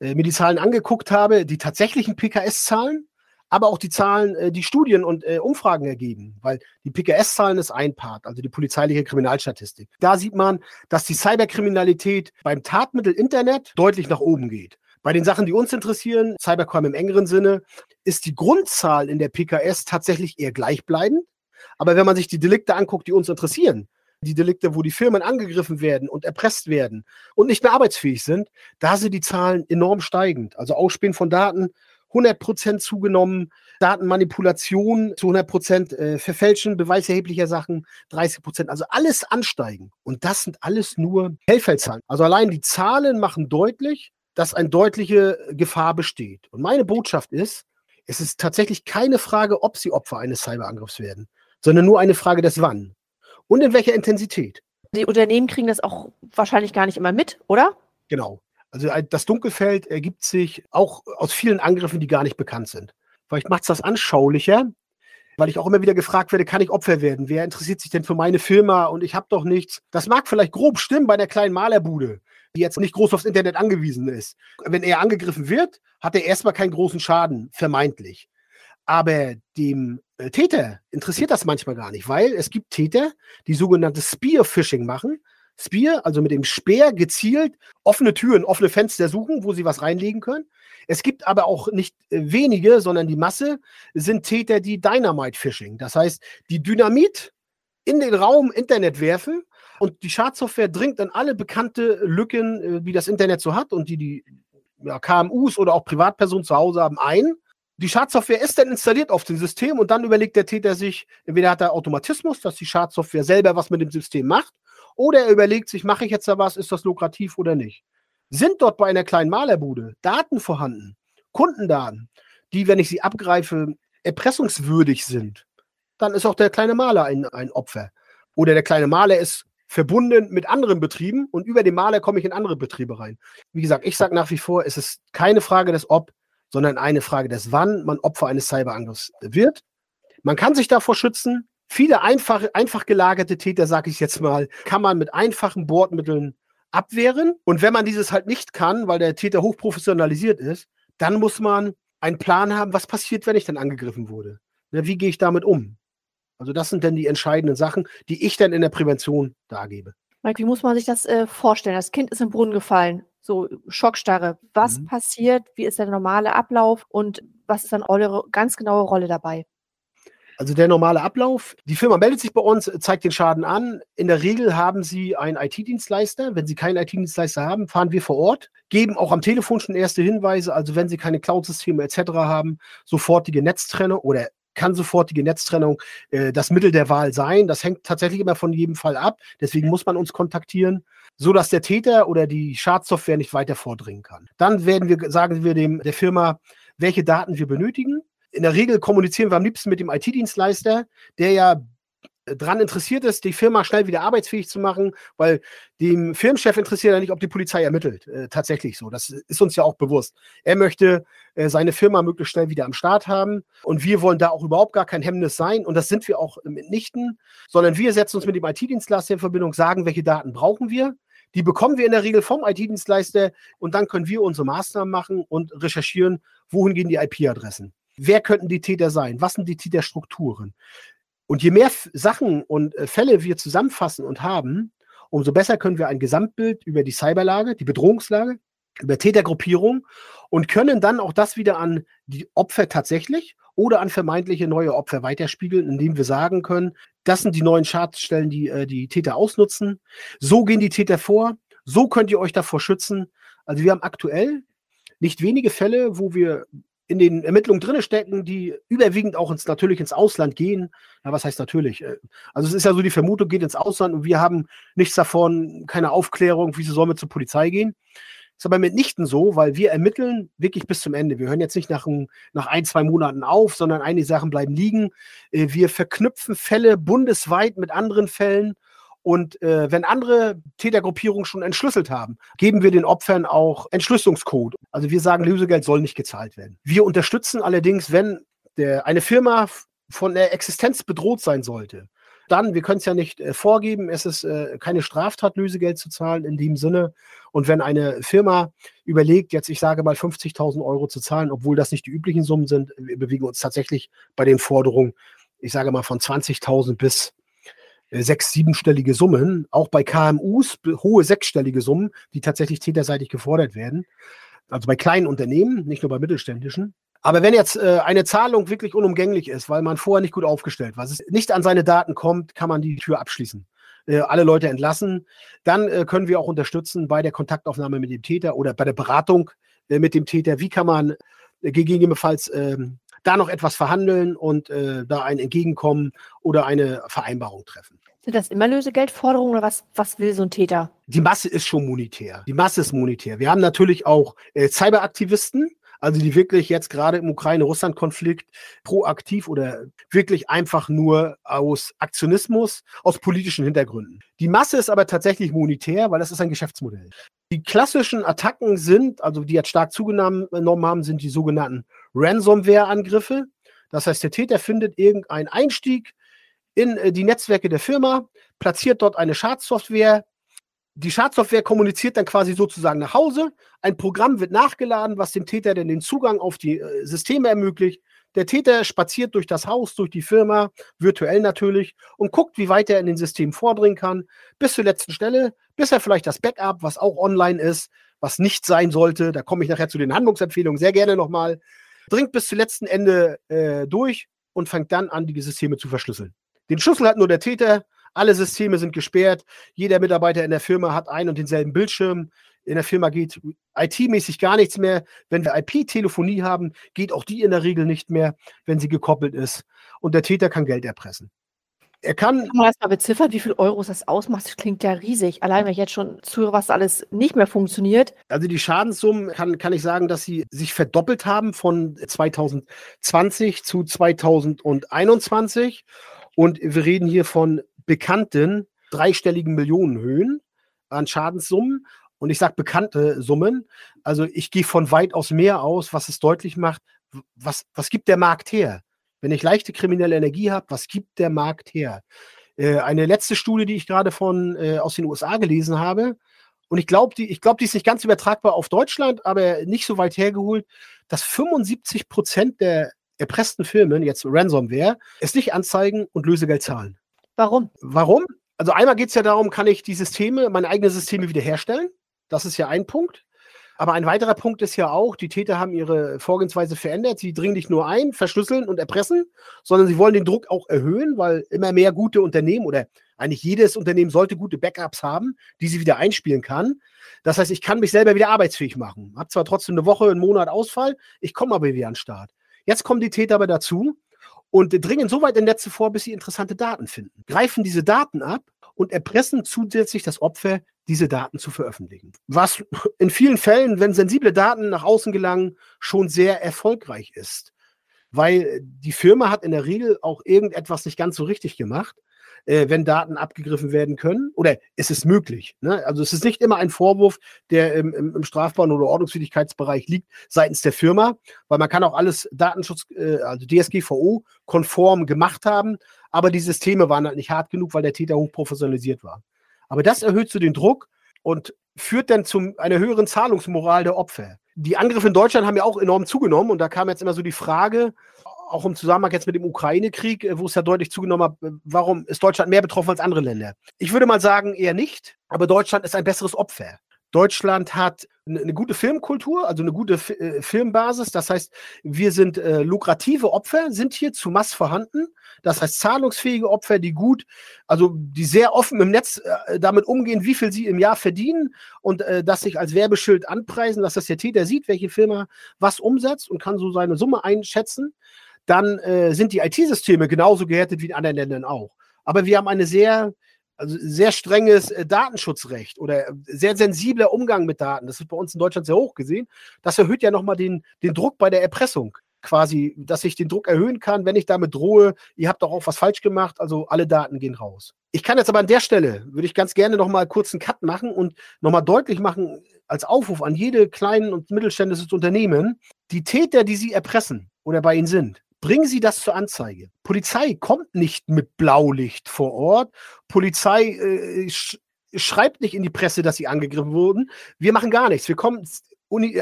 äh, mir die Zahlen angeguckt habe, die tatsächlichen PKS-Zahlen, aber auch die Zahlen, äh, die Studien und äh, Umfragen ergeben, weil die PKS-Zahlen ist ein Part, also die polizeiliche Kriminalstatistik. Da sieht man, dass die Cyberkriminalität beim Tatmittel Internet deutlich nach oben geht. Bei den Sachen, die uns interessieren, Cybercrime im engeren Sinne, ist die Grundzahl in der PKS tatsächlich eher gleichbleibend. Aber wenn man sich die Delikte anguckt, die uns interessieren, die Delikte, wo die Firmen angegriffen werden und erpresst werden und nicht mehr arbeitsfähig sind, da sind die Zahlen enorm steigend. Also Ausspähen von Daten 100% zugenommen, Datenmanipulation zu 100%, äh, Verfälschen beweiserheblicher Sachen 30%, also alles ansteigen. Und das sind alles nur Hellfeldzahlen. Also allein die Zahlen machen deutlich, dass eine deutliche Gefahr besteht. Und meine Botschaft ist, es ist tatsächlich keine Frage, ob sie Opfer eines Cyberangriffs werden, sondern nur eine Frage des Wann und in welcher Intensität. Die Unternehmen kriegen das auch wahrscheinlich gar nicht immer mit, oder? Genau. Also das Dunkelfeld ergibt sich auch aus vielen Angriffen, die gar nicht bekannt sind. Vielleicht macht es das anschaulicher, weil ich auch immer wieder gefragt werde, kann ich Opfer werden? Wer interessiert sich denn für meine Firma und ich habe doch nichts? Das mag vielleicht grob stimmen bei einer kleinen Malerbude die jetzt nicht groß aufs Internet angewiesen ist. Wenn er angegriffen wird, hat er erstmal keinen großen Schaden, vermeintlich. Aber dem äh, Täter interessiert das manchmal gar nicht, weil es gibt Täter, die sogenannte Spear-Phishing machen. Spear, also mit dem Speer gezielt offene Türen, offene Fenster suchen, wo sie was reinlegen können. Es gibt aber auch nicht äh, wenige, sondern die Masse sind Täter, die Dynamite-Phishing. Das heißt, die Dynamit in den Raum Internet werfen und die Schadsoftware dringt an alle bekannte Lücken, äh, wie das Internet so hat und die die ja, KMUs oder auch Privatpersonen zu Hause haben, ein. Die Schadsoftware ist dann installiert auf dem System und dann überlegt der Täter sich, entweder hat er Automatismus, dass die Schadsoftware selber was mit dem System macht, Oder er überlegt sich, mache ich jetzt da was, ist das lukrativ oder nicht. Sind dort bei einer kleinen Malerbude Daten vorhanden, Kundendaten, die, wenn ich sie abgreife, erpressungswürdig sind, dann ist auch der kleine Maler ein, ein Opfer. Oder der kleine Maler ist verbunden mit anderen Betrieben und über den Maler komme ich in andere Betriebe rein. Wie gesagt, ich sage nach wie vor, es ist keine Frage des Ob, sondern eine Frage des Wann man Opfer eines Cyberangriffs wird. Man kann sich davor schützen. Viele einfach, einfach gelagerte Täter, sage ich jetzt mal, kann man mit einfachen Bordmitteln abwehren. Und wenn man dieses halt nicht kann, weil der Täter hochprofessionalisiert ist, dann muss man einen Plan haben, was passiert, wenn ich dann angegriffen wurde. Ne, wie gehe ich damit um? Also das sind dann die entscheidenden Sachen, die ich dann in der Prävention dargebe. Mike, wie muss man sich das äh, vorstellen? Das Kind ist im Brunnen gefallen, so Schockstarre. Was mhm. passiert? Wie ist der normale Ablauf? Und was ist dann eure ganz genaue Rolle dabei? Also der normale Ablauf, die Firma meldet sich bei uns, zeigt den Schaden an. In der Regel haben sie einen IT-Dienstleister. Wenn sie keinen IT-Dienstleister haben, fahren wir vor Ort, geben auch am Telefon schon erste Hinweise. Also wenn sie keine Cloud-Systeme etc. haben, sofortige Netztrennung oder kann sofortige Netztrennung äh, das Mittel der Wahl sein. Das hängt tatsächlich immer von jedem Fall ab. Deswegen muss man uns kontaktieren, so dass der Täter oder die Schadsoftware nicht weiter vordringen kann. Dann werden wir, sagen wir dem, der Firma, welche Daten wir benötigen. In der Regel kommunizieren wir am liebsten mit dem IT-Dienstleister, der ja dran interessiert ist, die Firma schnell wieder arbeitsfähig zu machen, weil dem Firmenchef interessiert ja nicht, ob die Polizei ermittelt. Äh, tatsächlich so. Das ist uns ja auch bewusst. Er möchte äh, seine Firma möglichst schnell wieder am Start haben und wir wollen da auch überhaupt gar kein Hemmnis sein und das sind wir auch mitnichten, sondern wir setzen uns mit dem IT-Dienstleister in Verbindung, sagen, welche Daten brauchen wir. Die bekommen wir in der Regel vom IT-Dienstleister und dann können wir unsere Maßnahmen machen und recherchieren, wohin gehen die IP-Adressen. Wer könnten die Täter sein? Was sind die Täterstrukturen? Und je mehr Sachen und äh, Fälle wir zusammenfassen und haben, umso besser können wir ein Gesamtbild über die Cyberlage, die Bedrohungslage, über Tätergruppierung und können dann auch das wieder an die Opfer tatsächlich oder an vermeintliche neue Opfer weiterspiegeln, indem wir sagen können, das sind die neuen Schadstellen, die äh, die Täter ausnutzen. So gehen die Täter vor. So könnt ihr euch davor schützen. Also wir haben aktuell nicht wenige Fälle, wo wir in den Ermittlungen drinne stecken, die überwiegend auch ins, natürlich ins Ausland gehen. Ja, was heißt natürlich? Äh, also es ist ja so, die Vermutung geht ins Ausland und wir haben nichts davon, keine Aufklärung, wieso sollen wir zur Polizei gehen. Ist aber mitnichten so, weil wir ermitteln wirklich bis zum Ende. Wir hören jetzt nicht nach ein, nach ein, zwei Monaten auf, sondern einige Sachen bleiben liegen. Äh, wir verknüpfen Fälle bundesweit mit anderen Fällen und äh, wenn andere Tätergruppierungen schon entschlüsselt haben, geben wir den Opfern auch Entschlüsselungscode. Also wir sagen, Lösegeld soll nicht gezahlt werden. Wir unterstützen allerdings, wenn der, eine Firma von der Existenz bedroht sein sollte, dann, wir können es ja nicht äh, vorgeben, es ist äh, keine Straftat, Lösegeld zu zahlen in dem Sinne. Und wenn eine Firma überlegt, jetzt ich sage mal 50.000 Euro zu zahlen, obwohl das nicht die üblichen Summen sind, wir bewegen uns tatsächlich bei den Forderungen, ich sage mal von 20.000 bis sechs-, siebenstellige Summen, auch bei KMUs hohe sechsstellige Summen, die tatsächlich täterseitig gefordert werden. Also bei kleinen Unternehmen, nicht nur bei mittelständischen. Aber wenn jetzt äh, eine Zahlung wirklich unumgänglich ist, weil man vorher nicht gut aufgestellt war, es nicht an seine Daten kommt, kann man die Tür abschließen. Äh, alle Leute entlassen. Dann äh, können wir auch unterstützen bei der Kontaktaufnahme mit dem Täter oder bei der Beratung äh, mit dem Täter. Wie kann man äh, gegebenenfalls ähm, da noch etwas verhandeln und äh, da ein Entgegenkommen oder eine Vereinbarung treffen. Sind das immer Lösegeldforderungen oder was, was will so ein Täter? Die Masse ist schon monetär. Die Masse ist monetär. Wir haben natürlich auch äh, Cyberaktivisten, also die wirklich jetzt gerade im Ukraine-Russland-Konflikt proaktiv oder wirklich einfach nur aus Aktionismus, aus politischen Hintergründen. Die Masse ist aber tatsächlich monetär, weil das ist ein Geschäftsmodell. Die klassischen Attacken sind, also die jetzt stark zugenommen haben, sind die sogenannten Ransomware-Angriffe. Das heißt, der Täter findet irgendeinen Einstieg in äh, die Netzwerke der Firma, platziert dort eine Schadsoftware. Die Schadsoftware kommuniziert dann quasi sozusagen nach Hause. Ein Programm wird nachgeladen, was dem Täter dann den Zugang auf die äh, Systeme ermöglicht. Der Täter spaziert durch das Haus, durch die Firma, virtuell natürlich, und guckt, wie weit er in den System vordringen kann, bis zur letzten Stelle, bis er vielleicht das Backup, was auch online ist, was nicht sein sollte, da komme ich nachher zu den Handlungsempfehlungen sehr gerne nochmal, dringt bis zum letzten Ende äh, durch und fängt dann an, die Systeme zu verschlüsseln. Den Schlüssel hat nur der Täter, alle Systeme sind gesperrt, jeder Mitarbeiter in der Firma hat einen und denselben Bildschirm. In der Firma geht IT-mäßig gar nichts mehr. Wenn wir IP-Telefonie haben, geht auch die in der Regel nicht mehr, wenn sie gekoppelt ist. Und der Täter kann Geld erpressen. Er kann. Kann man das mal beziffern, wie viel Euros das ausmacht? Das klingt ja riesig. Allein wenn ich jetzt schon zuhöre, was alles nicht mehr funktioniert. Also die Schadenssummen kann, kann ich sagen, dass sie sich verdoppelt haben von 2020 zu 2021. Und wir reden hier von bekannten dreistelligen Millionenhöhen an Schadenssummen. Und ich sage bekannte Summen. Also ich gehe von weitaus mehr aus, was es deutlich macht, was, was gibt der Markt her? Wenn ich leichte kriminelle Energie habe, was gibt der Markt her? Äh, eine letzte Studie, die ich gerade von äh, aus den USA gelesen habe, und ich glaube, die, ich die ist nicht ganz übertragbar auf Deutschland, aber nicht so weit hergeholt, dass 75 Prozent der erpressten Firmen, jetzt Ransomware, es nicht anzeigen und Lösegeld zahlen. Warum? Warum? Also einmal geht es ja darum, kann ich die Systeme, meine eigenen Systeme wiederherstellen? Das ist ja ein Punkt. Aber ein weiterer Punkt ist ja auch, die Täter haben ihre Vorgehensweise verändert. Sie dringen nicht nur ein, verschlüsseln und erpressen, sondern sie wollen den Druck auch erhöhen, weil immer mehr gute Unternehmen oder eigentlich jedes Unternehmen sollte gute Backups haben, die sie wieder einspielen kann. Das heißt, ich kann mich selber wieder arbeitsfähig machen. Hab zwar trotzdem eine Woche, einen Monat Ausfall, ich komme aber wieder an den Start. Jetzt kommen die Täter aber dazu und dringen so weit in Netze vor, bis sie interessante Daten finden. Greifen diese Daten ab und erpressen zusätzlich das Opfer, diese Daten zu veröffentlichen. Was in vielen Fällen, wenn sensible Daten nach außen gelangen, schon sehr erfolgreich ist. Weil die Firma hat in der Regel auch irgendetwas nicht ganz so richtig gemacht äh, wenn Daten abgegriffen werden können? Oder ist es möglich? Ne? Also es ist nicht immer ein Vorwurf, der im, im, im strafbaren oder Ordnungswidrigkeitsbereich liegt seitens der Firma, weil man kann auch alles Datenschutz, äh, also DSGVO-konform gemacht haben, aber die Systeme waren halt nicht hart genug, weil der Täter hochprofessionalisiert war. Aber das erhöht so den Druck und führt dann zu einer höheren Zahlungsmoral der Opfer. Die Angriffe in Deutschland haben ja auch enorm zugenommen und da kam jetzt immer so die Frage, auch im Zusammenhang jetzt mit dem Ukraine-Krieg, äh, wo es ja deutlich zugenommen hat, äh, warum ist Deutschland mehr betroffen als andere Länder? Ich würde mal sagen, eher nicht, aber Deutschland ist ein besseres Opfer. Deutschland hat eine gute Filmkultur, also eine gute äh, Filmbasis. Das heißt, wir sind äh, lukrative Opfer, sind hier zu Mass vorhanden. Das heißt, zahlungsfähige Opfer, die gut, also die sehr offen im Netz äh, damit umgehen, wie viel sie im Jahr verdienen und äh, das sich als Werbeschild anpreisen, dass das der Täter sieht, welche Firma was umsetzt und kann so seine Summe einschätzen dann äh, sind die IT-Systeme genauso gehärtet wie in anderen Ländern auch. Aber wir haben eine sehr, also sehr strenges äh, Datenschutzrecht oder sehr sensibler Umgang mit Daten. Das ist bei uns in Deutschland sehr hoch gesehen. Das erhöht ja nochmal den, den Druck bei der Erpressung quasi, dass ich den Druck erhöhen kann, wenn ich damit drohe, ihr habt doch auch was falsch gemacht, also alle Daten gehen raus. Ich kann jetzt aber an der Stelle, würde ich ganz gerne nochmal kurz einen Cut machen und nochmal deutlich machen, als Aufruf an jede kleinen und mittelständisches Unternehmen, die Täter, die sie erpressen oder bei ihnen sind, Bringen Sie das zur Anzeige. Polizei kommt nicht mit Blaulicht vor Ort. Polizei äh, sch schreibt nicht in die Presse, dass sie angegriffen wurden. Wir machen gar nichts. Wir kommen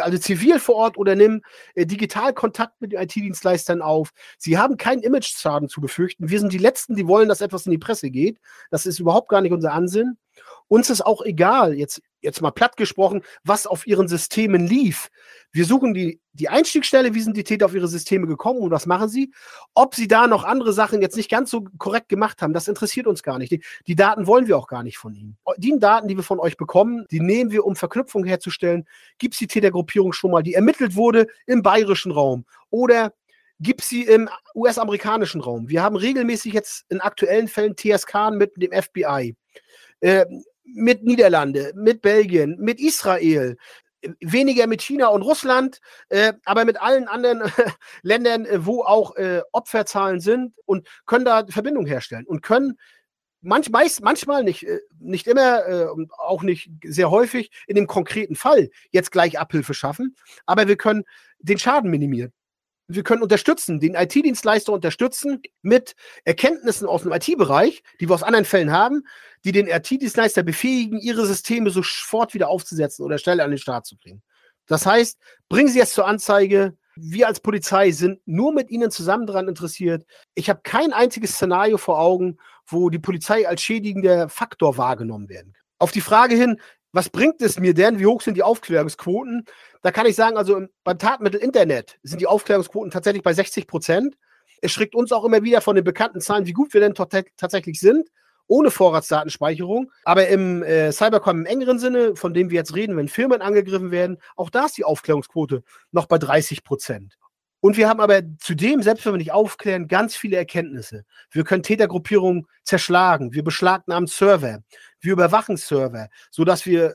also zivil vor Ort oder nehmen äh, digital Kontakt mit den IT-Dienstleistern auf. Sie haben keinen Image-Schaden zu befürchten. Wir sind die Letzten, die wollen, dass etwas in die Presse geht. Das ist überhaupt gar nicht unser Ansinn. Uns ist auch egal, jetzt, jetzt mal platt gesprochen, was auf ihren Systemen lief. Wir suchen die, die Einstiegsstelle, wie sind die Täter auf ihre Systeme gekommen und was machen sie? Ob sie da noch andere Sachen jetzt nicht ganz so korrekt gemacht haben, das interessiert uns gar nicht. Die, die Daten wollen wir auch gar nicht von ihnen. Die Daten, die wir von euch bekommen, die nehmen wir, um Verknüpfungen herzustellen. Gibt es die Tätergruppierung schon mal, die ermittelt wurde im bayerischen Raum oder gibt sie im US-amerikanischen Raum. Wir haben regelmäßig jetzt in aktuellen Fällen TSK mit dem FBI. Äh, mit Niederlande, mit Belgien, mit Israel, weniger mit China und Russland, äh, aber mit allen anderen Ländern, äh, wo auch äh, Opferzahlen sind und können da Verbindung herstellen und können manch, meist, manchmal nicht, äh, nicht immer und auch nicht sehr häufig in dem konkreten Fall jetzt gleich Abhilfe schaffen, aber wir können den Schaden minimieren wir können unterstützen, den IT-Dienstleister unterstützen mit Erkenntnissen aus dem IT-Bereich, die wir aus anderen Fällen haben, die den IT-Dienstleister befähigen, ihre Systeme sofort wieder aufzusetzen oder schnell an den Start zu bringen. Das heißt, bringen Sie es zur Anzeige. Wir als Polizei sind nur mit Ihnen zusammen daran interessiert. Ich habe kein einziges Szenario vor Augen, wo die Polizei als schädigender Faktor wahrgenommen werden kann. Auf die Frage hin, was bringt es mir denn? Wie hoch sind die Aufklärungsquoten? Da kann ich sagen, also beim Tatmittel Internet sind die Aufklärungsquoten tatsächlich bei 60 Prozent. Es schreckt uns auch immer wieder von den bekannten Zahlen, wie gut wir denn tatsächlich sind, ohne Vorratsdatenspeicherung. Aber im äh, Cybercom im engeren Sinne, von dem wir jetzt reden, wenn Firmen angegriffen werden, auch da ist die Aufklärungsquote noch bei 30 Prozent. Und wir haben aber zudem, selbst wenn wir nicht aufklären, ganz viele Erkenntnisse. Wir können Tätergruppierungen zerschlagen, wir beschlagnahmen Server, wir überwachen Server, sodass wir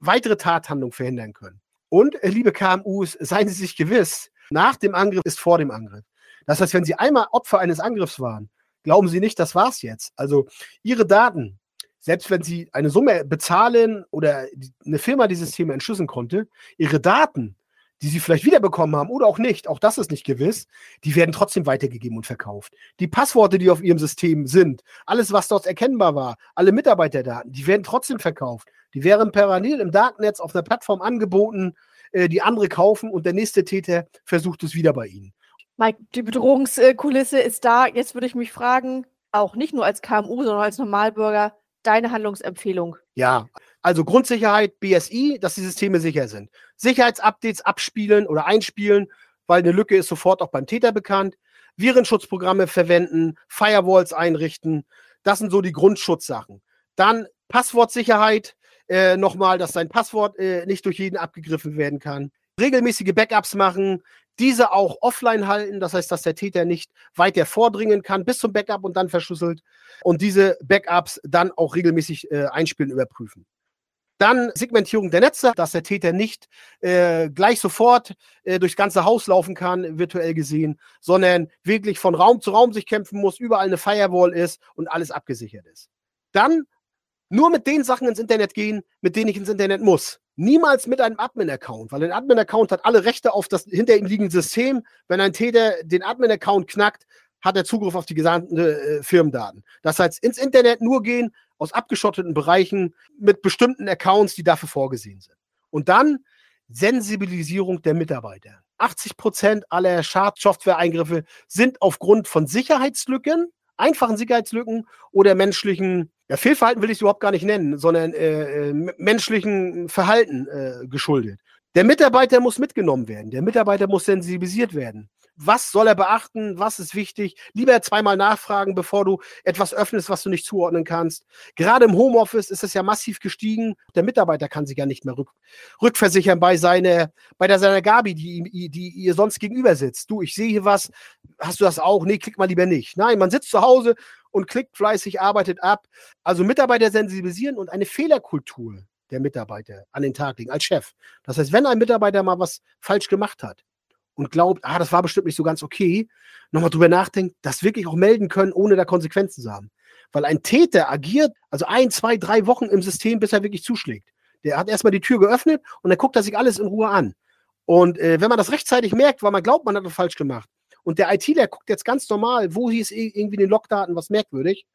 weitere Tathandlungen verhindern können. Und, äh, liebe KMUs, seien Sie sich gewiss, nach dem Angriff ist vor dem Angriff. Das heißt, wenn Sie einmal Opfer eines Angriffs waren, glauben Sie nicht, das war's jetzt. Also Ihre Daten, selbst wenn Sie eine Summe bezahlen oder eine Firma dieses Thema entschlüsseln konnte, Ihre Daten, die Sie vielleicht wiederbekommen haben oder auch nicht, auch das ist nicht gewiss, die werden trotzdem weitergegeben und verkauft. Die Passworte, die auf Ihrem System sind, alles, was dort erkennbar war, alle Mitarbeiterdaten, die werden trotzdem verkauft. Die wären parallel im Darknetz auf einer Plattform angeboten, äh, die andere kaufen und der nächste Täter versucht es wieder bei ihnen. Mike, die Bedrohungskulisse ist da. Jetzt würde ich mich fragen, auch nicht nur als KMU, sondern als Normalbürger, deine Handlungsempfehlung? Ja, also Grundsicherheit, BSI, dass die Systeme sicher sind. Sicherheitsupdates abspielen oder einspielen, weil eine Lücke ist sofort auch beim Täter bekannt. Virenschutzprogramme verwenden, Firewalls einrichten. Das sind so die Grundschutzsachen. Dann Passwortsicherheit, äh, nochmal, dass dein Passwort äh, nicht durch jeden abgegriffen werden kann. Regelmäßige Backups machen, diese auch offline halten, das heißt, dass der Täter nicht weiter vordringen kann bis zum Backup und dann verschlüsselt und diese Backups dann auch regelmäßig äh, einspielen, überprüfen. Dann Segmentierung der Netze, dass der Täter nicht äh, gleich sofort äh, durchs ganze Haus laufen kann, virtuell gesehen, sondern wirklich von Raum zu Raum sich kämpfen muss, überall eine Firewall ist und alles abgesichert ist. Dann nur mit den Sachen ins Internet gehen, mit denen ich ins Internet muss. Niemals mit einem Admin-Account, weil ein Admin-Account hat alle Rechte auf das hinter ihm liegende System. Wenn ein Täter den Admin-Account knackt, hat er Zugriff auf die gesamten äh, Firmendaten. Das heißt, ins Internet nur gehen, aus abgeschotteten Bereichen mit bestimmten Accounts, die dafür vorgesehen sind. Und dann Sensibilisierung der Mitarbeiter. 80 Prozent aller Schadsoftware-Eingriffe sind aufgrund von Sicherheitslücken, einfachen Sicherheitslücken oder menschlichen ja, Fehlverhalten will ich überhaupt gar nicht nennen, sondern äh, äh, menschlichen Verhalten äh, geschuldet. Der Mitarbeiter muss mitgenommen werden. Der Mitarbeiter muss sensibilisiert werden was soll er beachten, was ist wichtig. Lieber zweimal nachfragen, bevor du etwas öffnest, was du nicht zuordnen kannst. Gerade im Homeoffice ist es ja massiv gestiegen. Der Mitarbeiter kann sich ja nicht mehr rück, rückversichern bei seiner, bei der seiner Gabi, die, die ihr sonst gegenüber sitzt. Du, ich sehe hier was, hast du das auch? Nee, klick mal lieber nicht. Nein, man sitzt zu Hause und klickt fleißig, arbeitet ab. Also Mitarbeiter sensibilisieren und eine Fehlerkultur der Mitarbeiter an den Tag legen als Chef. Das heißt, wenn ein Mitarbeiter mal was falsch gemacht hat, und glaubt, ah, das war bestimmt nicht so ganz okay, nochmal drüber nachdenkt, das wirklich auch melden können, ohne da Konsequenzen zu haben. Weil ein Täter agiert also ein, zwei, drei Wochen im System, bis er wirklich zuschlägt. Der hat erstmal die Tür geöffnet und dann guckt er sich alles in Ruhe an. Und äh, wenn man das rechtzeitig merkt, weil man glaubt, man hat das falsch gemacht, und der ITler guckt jetzt ganz normal, wo hieß irgendwie in den Logdaten was merkwürdig,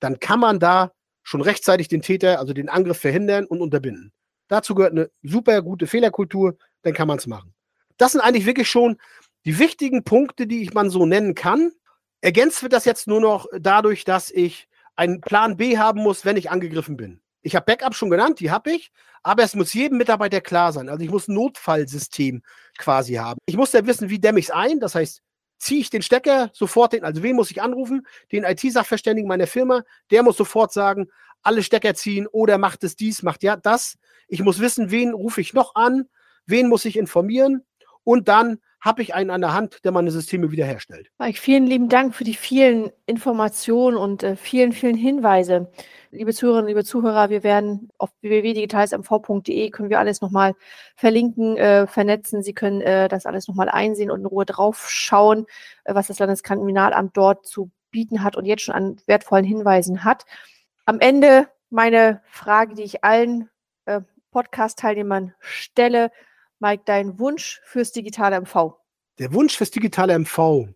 dann kann man da schon rechtzeitig den Täter, also den Angriff verhindern und unterbinden. Dazu gehört eine super gute Fehlerkultur, dann kann man es machen. Das sind eigentlich wirklich schon die wichtigen Punkte, die ich man so nennen kann. Ergänzt wird das jetzt nur noch dadurch, dass ich einen Plan B haben muss, wenn ich angegriffen bin. Ich habe Backup schon genannt, die habe ich, aber es muss jedem Mitarbeiter klar sein. Also ich muss ein Notfallsystem quasi haben. Ich muss ja wissen, wie dämme ich es ein. Das heißt, ziehe ich den Stecker sofort, den, also wen muss ich anrufen? Den IT-Sachverständigen meiner Firma, der muss sofort sagen, alle Stecker ziehen oder macht es dies, macht ja das. Ich muss wissen, wen rufe ich noch an, wen muss ich informieren und dann habe ich einen an der Hand, der meine Systeme wiederherstellt. Mike, vielen lieben Dank für die vielen Informationen und äh, vielen, vielen Hinweise. Liebe Zuhörerinnen, liebe Zuhörer, wir werden auf www.digitalsmv.de können wir alles nochmal verlinken, äh, vernetzen. Sie können äh, das alles nochmal einsehen und in Ruhe draufschauen, äh, was das Landeskriminalamt dort zu bieten hat und jetzt schon an wertvollen Hinweisen hat. Am Ende meine Frage, die ich allen äh, Podcast-Teilnehmern stelle. Mike, dein Wunsch fürs digitale MV? Der Wunsch fürs digitale MV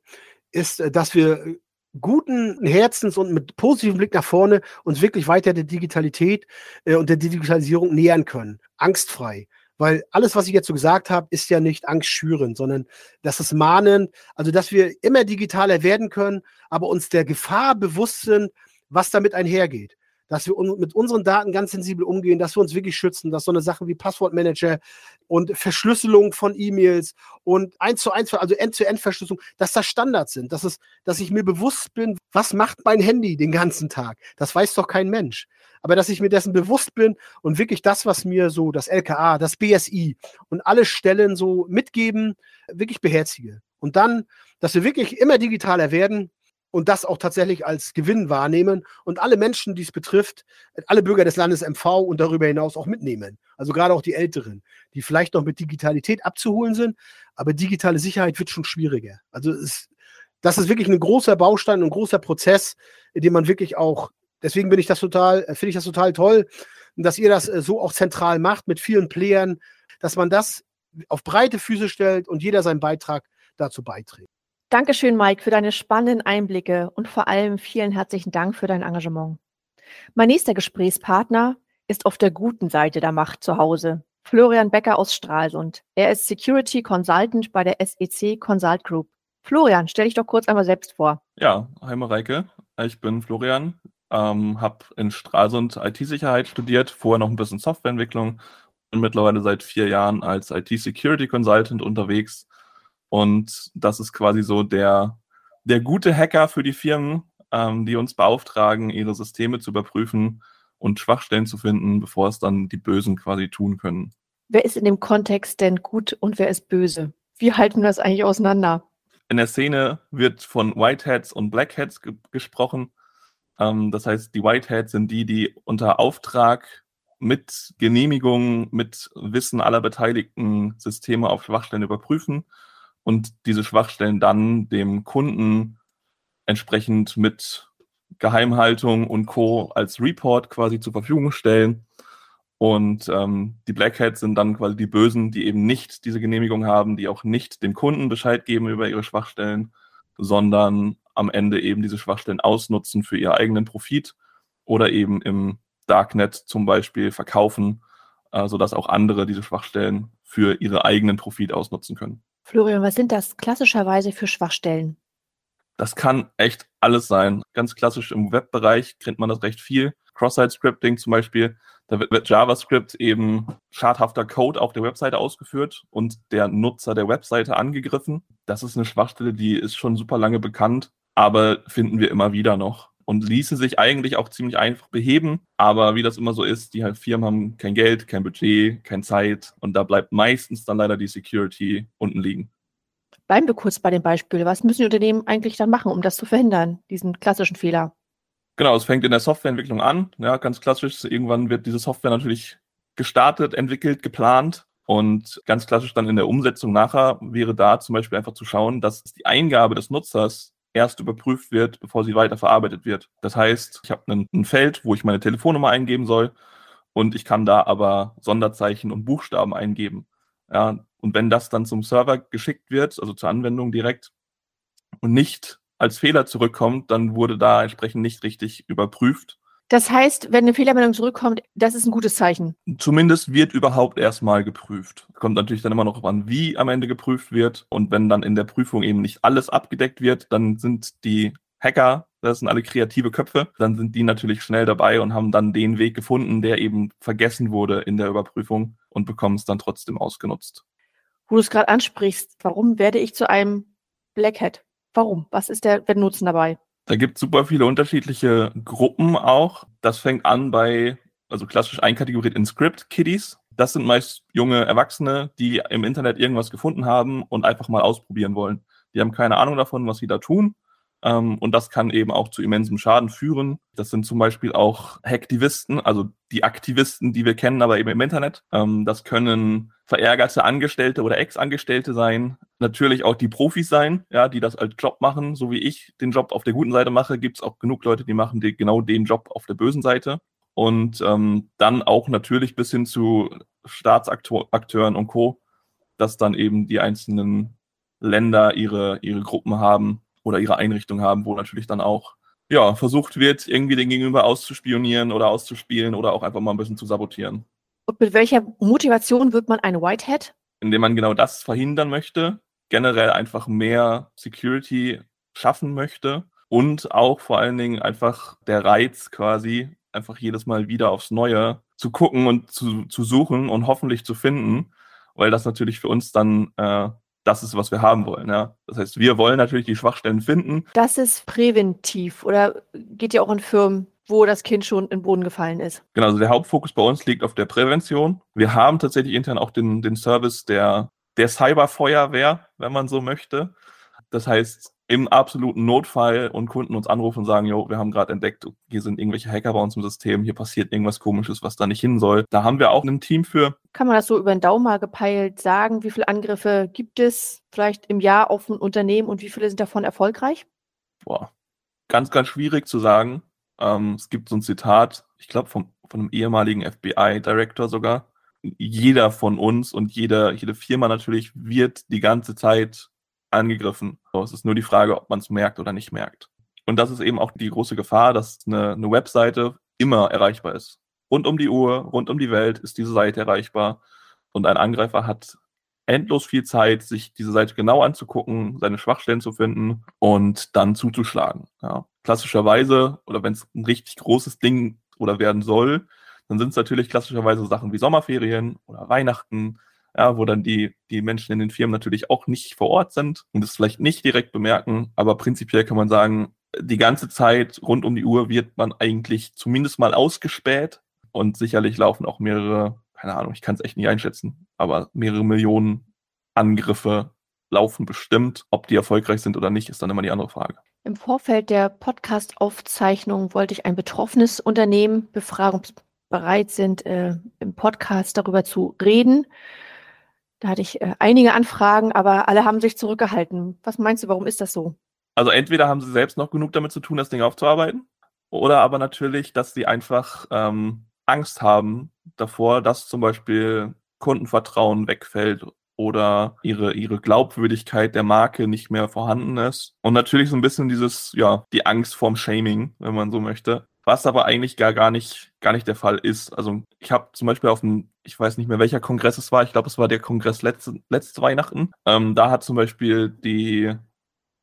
ist, äh, dass wir äh, guten Herzens und mit positivem Blick nach vorne uns wirklich weiter der Digitalität äh, und der Digitalisierung nähern können. Angstfrei. Weil alles, was ich jetzt so gesagt habe, ist ja nicht angstschürend, sondern das ist mahnend. Also, dass wir immer digitaler werden können, aber uns der Gefahr bewusst sind, was damit einhergeht dass wir mit unseren Daten ganz sensibel umgehen, dass wir uns wirklich schützen, dass so eine Sache wie Passwortmanager und Verschlüsselung von E-Mails und eins zu eins, also End-zu-End-Verschlüsselung, dass das Standards sind, dass, es, dass ich mir bewusst bin, was macht mein Handy den ganzen Tag? Das weiß doch kein Mensch. Aber dass ich mir dessen bewusst bin und wirklich das, was mir so das LKA, das BSI und alle Stellen so mitgeben, wirklich beherzige Und dann, dass wir wirklich immer digitaler werden und das auch tatsächlich als Gewinn wahrnehmen und alle Menschen, die es betrifft, alle Bürger des Landes MV und darüber hinaus auch mitnehmen. Also gerade auch die Älteren, die vielleicht noch mit Digitalität abzuholen sind, aber digitale Sicherheit wird schon schwieriger. Also es, das ist wirklich ein großer Baustein und ein großer Prozess, in dem man wirklich auch, deswegen bin ich das total, finde ich das total toll, dass ihr das äh, so auch zentral macht mit vielen Playern, dass man das auf breite Füße stellt und jeder seinen Beitrag dazu beiträgt. Dankeschön, Mike, für deine spannenden Einblicke und vor allem vielen herzlichen Dank für dein Engagement. Mein nächster Gesprächspartner ist auf der guten Seite der Macht zu Hause. Florian Becker aus Stralsund. Er ist Security Consultant bei der SEC Consult Group. Florian, stell dich doch kurz einmal selbst vor. Ja, hi Mareike. Ich bin Florian, ähm, habe in Stralsund IT-Sicherheit studiert, vorher noch ein bisschen Softwareentwicklung und mittlerweile seit vier Jahren als IT-Security Consultant unterwegs und das ist quasi so der, der gute Hacker für die Firmen, ähm, die uns beauftragen, ihre Systeme zu überprüfen und Schwachstellen zu finden, bevor es dann die Bösen quasi tun können. Wer ist in dem Kontext denn gut und wer ist böse? Wie halten wir das eigentlich auseinander? In der Szene wird von Whiteheads und Blackheads ge gesprochen. Ähm, das heißt, die Whiteheads sind die, die unter Auftrag mit Genehmigung, mit Wissen aller beteiligten Systeme auf Schwachstellen überprüfen und diese Schwachstellen dann dem Kunden entsprechend mit Geheimhaltung und Co. als Report quasi zur Verfügung stellen. Und ähm, die Black Hats sind dann quasi die Bösen, die eben nicht diese Genehmigung haben, die auch nicht dem Kunden Bescheid geben über ihre Schwachstellen, sondern am Ende eben diese Schwachstellen ausnutzen für ihren eigenen Profit oder eben im Darknet zum Beispiel verkaufen, äh, sodass auch andere diese Schwachstellen für ihre eigenen Profit ausnutzen können. Florian, was sind das klassischerweise für Schwachstellen? Das kann echt alles sein. Ganz klassisch im Webbereich kennt man das recht viel. Cross-Site-Scripting zum Beispiel, da wird mit JavaScript eben schadhafter Code auf der Webseite ausgeführt und der Nutzer der Webseite angegriffen. Das ist eine Schwachstelle, die ist schon super lange bekannt, aber finden wir immer wieder noch und ließe sich eigentlich auch ziemlich einfach beheben. Aber wie das immer so ist, die halt Firmen haben kein Geld, kein Budget, keine Zeit und da bleibt meistens dann leider die Security unten liegen. Bleiben wir kurz bei dem Beispiel. Was müssen die Unternehmen eigentlich dann machen, um das zu verhindern, diesen klassischen Fehler? Genau, es fängt in der Softwareentwicklung an. Ja, ganz klassisch. Irgendwann wird diese Software natürlich gestartet, entwickelt, geplant. Und ganz klassisch dann in der Umsetzung nachher wäre da zum Beispiel einfach zu schauen, dass die Eingabe des Nutzers erst überprüft wird, bevor sie weiter verarbeitet wird. Das heißt, ich habe ein, ein Feld, wo ich meine Telefonnummer eingeben soll und ich kann da aber Sonderzeichen und Buchstaben eingeben. Ja, und wenn das dann zum Server geschickt wird, also zur Anwendung direkt und nicht als Fehler zurückkommt, dann wurde da entsprechend nicht richtig überprüft das heißt, wenn eine Fehlermeldung zurückkommt, das ist ein gutes Zeichen. Zumindest wird überhaupt erstmal geprüft. Kommt natürlich dann immer noch an, wie am Ende geprüft wird. Und wenn dann in der Prüfung eben nicht alles abgedeckt wird, dann sind die Hacker, das sind alle kreative Köpfe, dann sind die natürlich schnell dabei und haben dann den Weg gefunden, der eben vergessen wurde in der Überprüfung und bekommen es dann trotzdem ausgenutzt. Wo du es gerade ansprichst, warum werde ich zu einem Black Hat? Warum? Was ist der, der Nutzen dabei? Da gibt es super viele unterschiedliche Gruppen auch. Das fängt an bei, also klassisch einkategoriert in Script-Kiddies. Das sind meist junge Erwachsene, die im Internet irgendwas gefunden haben und einfach mal ausprobieren wollen. Die haben keine Ahnung davon, was sie da tun ähm, und das kann eben auch zu immensem Schaden führen. Das sind zum Beispiel auch Hacktivisten, also die Aktivisten, die wir kennen, aber eben im Internet. Ähm, das können verärgerte Angestellte oder Ex-Angestellte sein. Natürlich auch die Profis sein, ja, die das als Job machen. So wie ich den Job auf der guten Seite mache, gibt es auch genug Leute, die machen die, genau den Job auf der bösen Seite. Und ähm, dann auch natürlich bis hin zu Staatsakteuren und Co., dass dann eben die einzelnen Länder ihre, ihre Gruppen haben, oder ihre Einrichtung haben, wo natürlich dann auch ja, versucht wird, irgendwie den Gegenüber auszuspionieren oder auszuspielen oder auch einfach mal ein bisschen zu sabotieren. Und mit welcher Motivation wird man ein Whitehead? Indem man genau das verhindern möchte, generell einfach mehr Security schaffen möchte und auch vor allen Dingen einfach der Reiz quasi, einfach jedes Mal wieder aufs Neue zu gucken und zu, zu suchen und hoffentlich zu finden, weil das natürlich für uns dann äh, das ist, was wir haben wollen. Ja. Das heißt, wir wollen natürlich die Schwachstellen finden. Das ist präventiv oder geht ja auch in Firmen, wo das Kind schon in den Boden gefallen ist. Genau, also der Hauptfokus bei uns liegt auf der Prävention. Wir haben tatsächlich intern auch den, den Service der der Cyberfeuerwehr, wenn man so möchte. Das heißt, im absoluten Notfall und Kunden uns anrufen und sagen, jo, wir haben gerade entdeckt, hier sind irgendwelche Hacker bei uns im System, hier passiert irgendwas komisches, was da nicht hin soll. Da haben wir auch ein Team für. Kann man das so über den Daumen mal gepeilt sagen? Wie viele Angriffe gibt es vielleicht im Jahr auf ein Unternehmen und wie viele sind davon erfolgreich? Boah, ganz, ganz schwierig zu sagen. Ähm, es gibt so ein Zitat, ich glaube, von einem ehemaligen FBI-Director sogar. Jeder von uns und jeder, jede Firma natürlich wird die ganze Zeit angegriffen. So, es ist nur die Frage, ob man es merkt oder nicht merkt. Und das ist eben auch die große Gefahr, dass eine, eine Webseite immer erreichbar ist. Rund um die Uhr, rund um die Welt ist diese Seite erreichbar. Und ein Angreifer hat endlos viel Zeit, sich diese Seite genau anzugucken, seine Schwachstellen zu finden und dann zuzuschlagen. Ja. Klassischerweise, oder wenn es ein richtig großes Ding oder werden soll, dann sind es natürlich klassischerweise Sachen wie Sommerferien oder Weihnachten, ja, wo dann die, die Menschen in den Firmen natürlich auch nicht vor Ort sind und es vielleicht nicht direkt bemerken, aber prinzipiell kann man sagen, die ganze Zeit rund um die Uhr wird man eigentlich zumindest mal ausgespäht und sicherlich laufen auch mehrere, keine Ahnung, ich kann es echt nicht einschätzen, aber mehrere Millionen Angriffe laufen bestimmt. Ob die erfolgreich sind oder nicht, ist dann immer die andere Frage. Im Vorfeld der Podcast-Aufzeichnung wollte ich ein betroffenes Unternehmen befragen, ob sie bereit sind, äh, im Podcast darüber zu reden. Da hatte ich äh, einige Anfragen, aber alle haben sich zurückgehalten. Was meinst du, warum ist das so? Also entweder haben sie selbst noch genug damit zu tun, das Ding aufzuarbeiten, oder aber natürlich, dass sie einfach ähm, Angst haben davor, dass zum Beispiel Kundenvertrauen wegfällt oder ihre, ihre Glaubwürdigkeit der Marke nicht mehr vorhanden ist. Und natürlich so ein bisschen dieses, ja, die Angst vorm Shaming, wenn man so möchte was aber eigentlich gar, gar, nicht, gar nicht der Fall ist. Also ich habe zum Beispiel auf dem, ich weiß nicht mehr welcher Kongress es war, ich glaube es war der Kongress letzte, letzte Weihnachten, ähm, da hat zum Beispiel die,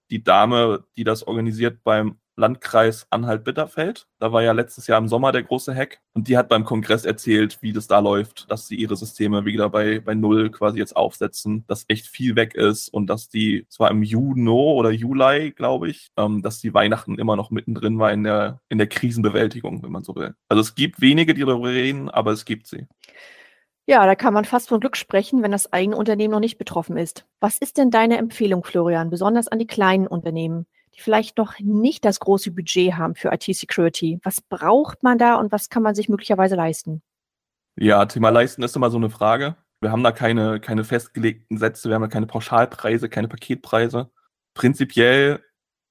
die Dame, die das organisiert beim Landkreis Anhalt-Bitterfeld. Da war ja letztes Jahr im Sommer der große Hack. Und die hat beim Kongress erzählt, wie das da läuft, dass sie ihre Systeme wieder bei, bei Null quasi jetzt aufsetzen, dass echt viel weg ist und dass die zwar im Juni oder Juli, glaube ich, ähm, dass die Weihnachten immer noch mittendrin war in der, in der Krisenbewältigung, wenn man so will. Also es gibt wenige, die darüber reden, aber es gibt sie. Ja, da kann man fast von Glück sprechen, wenn das eigene Unternehmen noch nicht betroffen ist. Was ist denn deine Empfehlung, Florian, besonders an die kleinen Unternehmen? die vielleicht noch nicht das große Budget haben für IT-Security. Was braucht man da und was kann man sich möglicherweise leisten? Ja, Thema leisten ist immer so eine Frage. Wir haben da keine, keine festgelegten Sätze, wir haben da keine Pauschalpreise, keine Paketpreise. Prinzipiell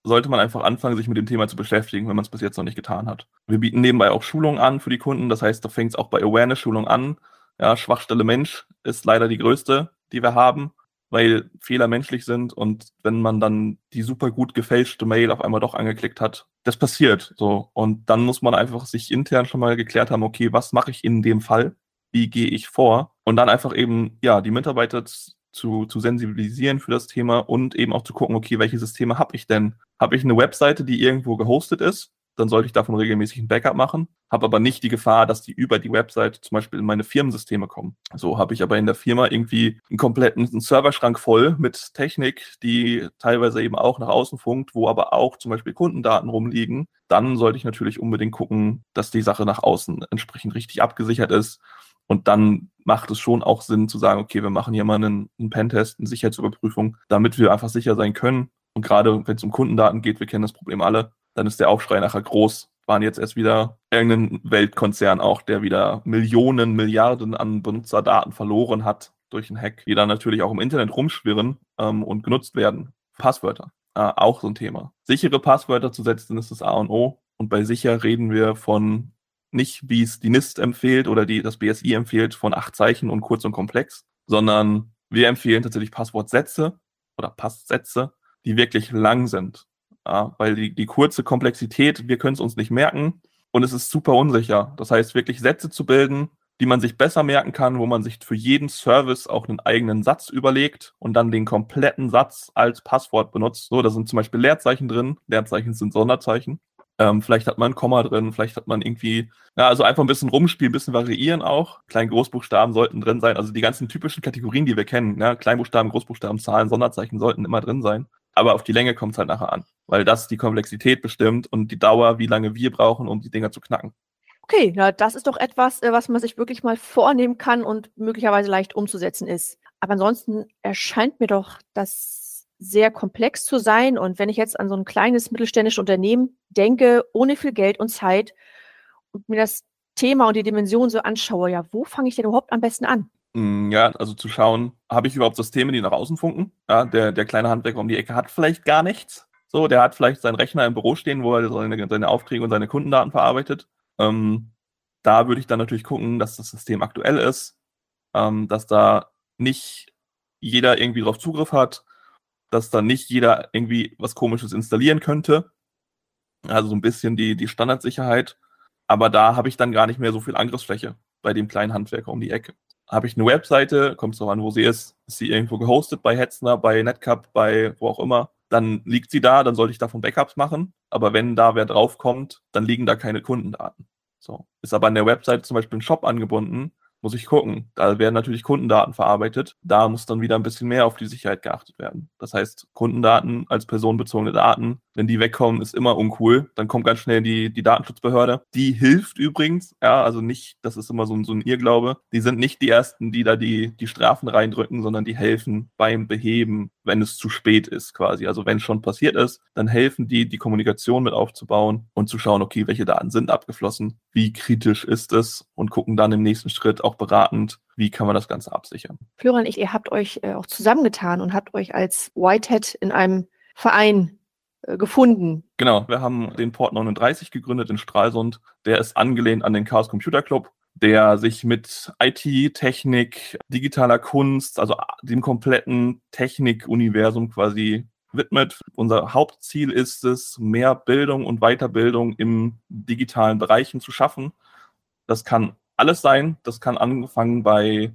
sollte man einfach anfangen, sich mit dem Thema zu beschäftigen, wenn man es bis jetzt noch nicht getan hat. Wir bieten nebenbei auch Schulungen an für die Kunden. Das heißt, da fängt es auch bei Awareness-Schulungen an. Ja, Schwachstelle Mensch ist leider die größte, die wir haben weil Fehler menschlich sind und wenn man dann die super gut gefälschte Mail auf einmal doch angeklickt hat, das passiert so und dann muss man einfach sich intern schon mal geklärt haben, okay, was mache ich in dem Fall? Wie gehe ich vor? Und dann einfach eben ja, die Mitarbeiter zu, zu sensibilisieren für das Thema und eben auch zu gucken, okay, welche Systeme habe ich denn? Habe ich eine Webseite, die irgendwo gehostet ist? Dann sollte ich davon regelmäßig ein Backup machen, habe aber nicht die Gefahr, dass die über die Website zum Beispiel in meine Firmensysteme kommen. So habe ich aber in der Firma irgendwie einen kompletten Serverschrank voll mit Technik, die teilweise eben auch nach außen funkt, wo aber auch zum Beispiel Kundendaten rumliegen. Dann sollte ich natürlich unbedingt gucken, dass die Sache nach außen entsprechend richtig abgesichert ist. Und dann macht es schon auch Sinn zu sagen, okay, wir machen hier mal einen, einen Pentest, eine Sicherheitsüberprüfung, damit wir einfach sicher sein können. Und gerade wenn es um Kundendaten geht, wir kennen das Problem alle, dann ist der Aufschrei nachher groß. Waren jetzt erst wieder irgendein Weltkonzern auch, der wieder Millionen, Milliarden an Benutzerdaten verloren hat durch einen Hack, die dann natürlich auch im Internet rumschwirren ähm, und genutzt werden. Passwörter, äh, auch so ein Thema. Sichere Passwörter zu setzen ist das A und O. Und bei sicher reden wir von nicht, wie es die NIST empfiehlt oder die, das BSI empfiehlt, von acht Zeichen und kurz und komplex, sondern wir empfehlen tatsächlich Passwortsätze oder Passsätze, die wirklich lang sind. Ja, weil die, die kurze Komplexität, wir können es uns nicht merken und es ist super unsicher. Das heißt, wirklich Sätze zu bilden, die man sich besser merken kann, wo man sich für jeden Service auch einen eigenen Satz überlegt und dann den kompletten Satz als Passwort benutzt. So, da sind zum Beispiel Leerzeichen drin. Leerzeichen sind Sonderzeichen. Ähm, vielleicht hat man ein Komma drin, vielleicht hat man irgendwie, ja, also einfach ein bisschen rumspielen, ein bisschen variieren auch. Klein Großbuchstaben sollten drin sein. Also die ganzen typischen Kategorien, die wir kennen, ja, Kleinbuchstaben, Großbuchstaben, Zahlen, Sonderzeichen sollten immer drin sein aber auf die Länge kommt es halt nachher an, weil das die Komplexität bestimmt und die Dauer, wie lange wir brauchen, um die Dinger zu knacken. Okay, ja, das ist doch etwas, äh, was man sich wirklich mal vornehmen kann und möglicherweise leicht umzusetzen ist. Aber ansonsten erscheint mir doch das sehr komplex zu sein. Und wenn ich jetzt an so ein kleines mittelständisches Unternehmen denke, ohne viel Geld und Zeit und mir das Thema und die Dimension so anschaue, ja, wo fange ich denn überhaupt am besten an? Mm, ja, also zu schauen, habe ich überhaupt Systeme, die nach außen funken? Ja, der, der kleine Handwerker um die Ecke hat vielleicht gar nichts. So, der hat vielleicht seinen Rechner im Büro stehen, wo er seine, seine Aufträge und seine Kundendaten verarbeitet. Ähm, da würde ich dann natürlich gucken, dass das System aktuell ist, ähm, dass da nicht jeder irgendwie drauf Zugriff hat, dass da nicht jeder irgendwie was Komisches installieren könnte. Also so ein bisschen die, die Standardsicherheit. Aber da habe ich dann gar nicht mehr so viel Angriffsfläche bei dem kleinen Handwerker um die Ecke. Habe ich eine Webseite, kommt es darauf an, wo sie ist, ist sie irgendwo gehostet bei Hetzner, bei Netcup, bei wo auch immer, dann liegt sie da, dann sollte ich davon Backups machen. Aber wenn da wer draufkommt, dann liegen da keine Kundendaten. So. Ist aber an der Webseite zum Beispiel ein Shop angebunden, muss ich gucken. Da werden natürlich Kundendaten verarbeitet. Da muss dann wieder ein bisschen mehr auf die Sicherheit geachtet werden. Das heißt, Kundendaten als personenbezogene Daten, wenn die wegkommen, ist immer uncool. Dann kommt ganz schnell die, die Datenschutzbehörde. Die hilft übrigens, ja, also nicht, das ist immer so ein, so ein Irrglaube. Die sind nicht die ersten, die da die, die Strafen reindrücken, sondern die helfen beim Beheben, wenn es zu spät ist, quasi. Also wenn schon passiert ist, dann helfen die, die Kommunikation mit aufzubauen und zu schauen, okay, welche Daten sind abgeflossen, wie kritisch ist es und gucken dann im nächsten Schritt auch beratend, wie kann man das Ganze absichern. Florian, ich, ihr habt euch äh, auch zusammengetan und habt euch als Whitehead in einem Verein gefunden. Genau, wir haben den Port 39 gegründet in Stralsund. Der ist angelehnt an den Chaos Computer Club, der sich mit IT, Technik, digitaler Kunst, also dem kompletten Technikuniversum quasi widmet. Unser Hauptziel ist es, mehr Bildung und Weiterbildung im digitalen Bereichen zu schaffen. Das kann alles sein. Das kann angefangen bei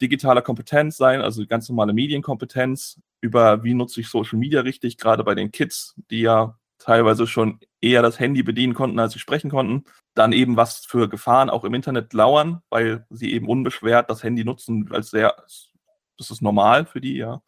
digitaler Kompetenz sein, also ganz normale Medienkompetenz, über wie nutze ich Social Media richtig, gerade bei den Kids, die ja teilweise schon eher das Handy bedienen konnten, als sie sprechen konnten. Dann eben, was für Gefahren auch im Internet lauern, weil sie eben unbeschwert das Handy nutzen, als sehr, das ist normal für die, ja.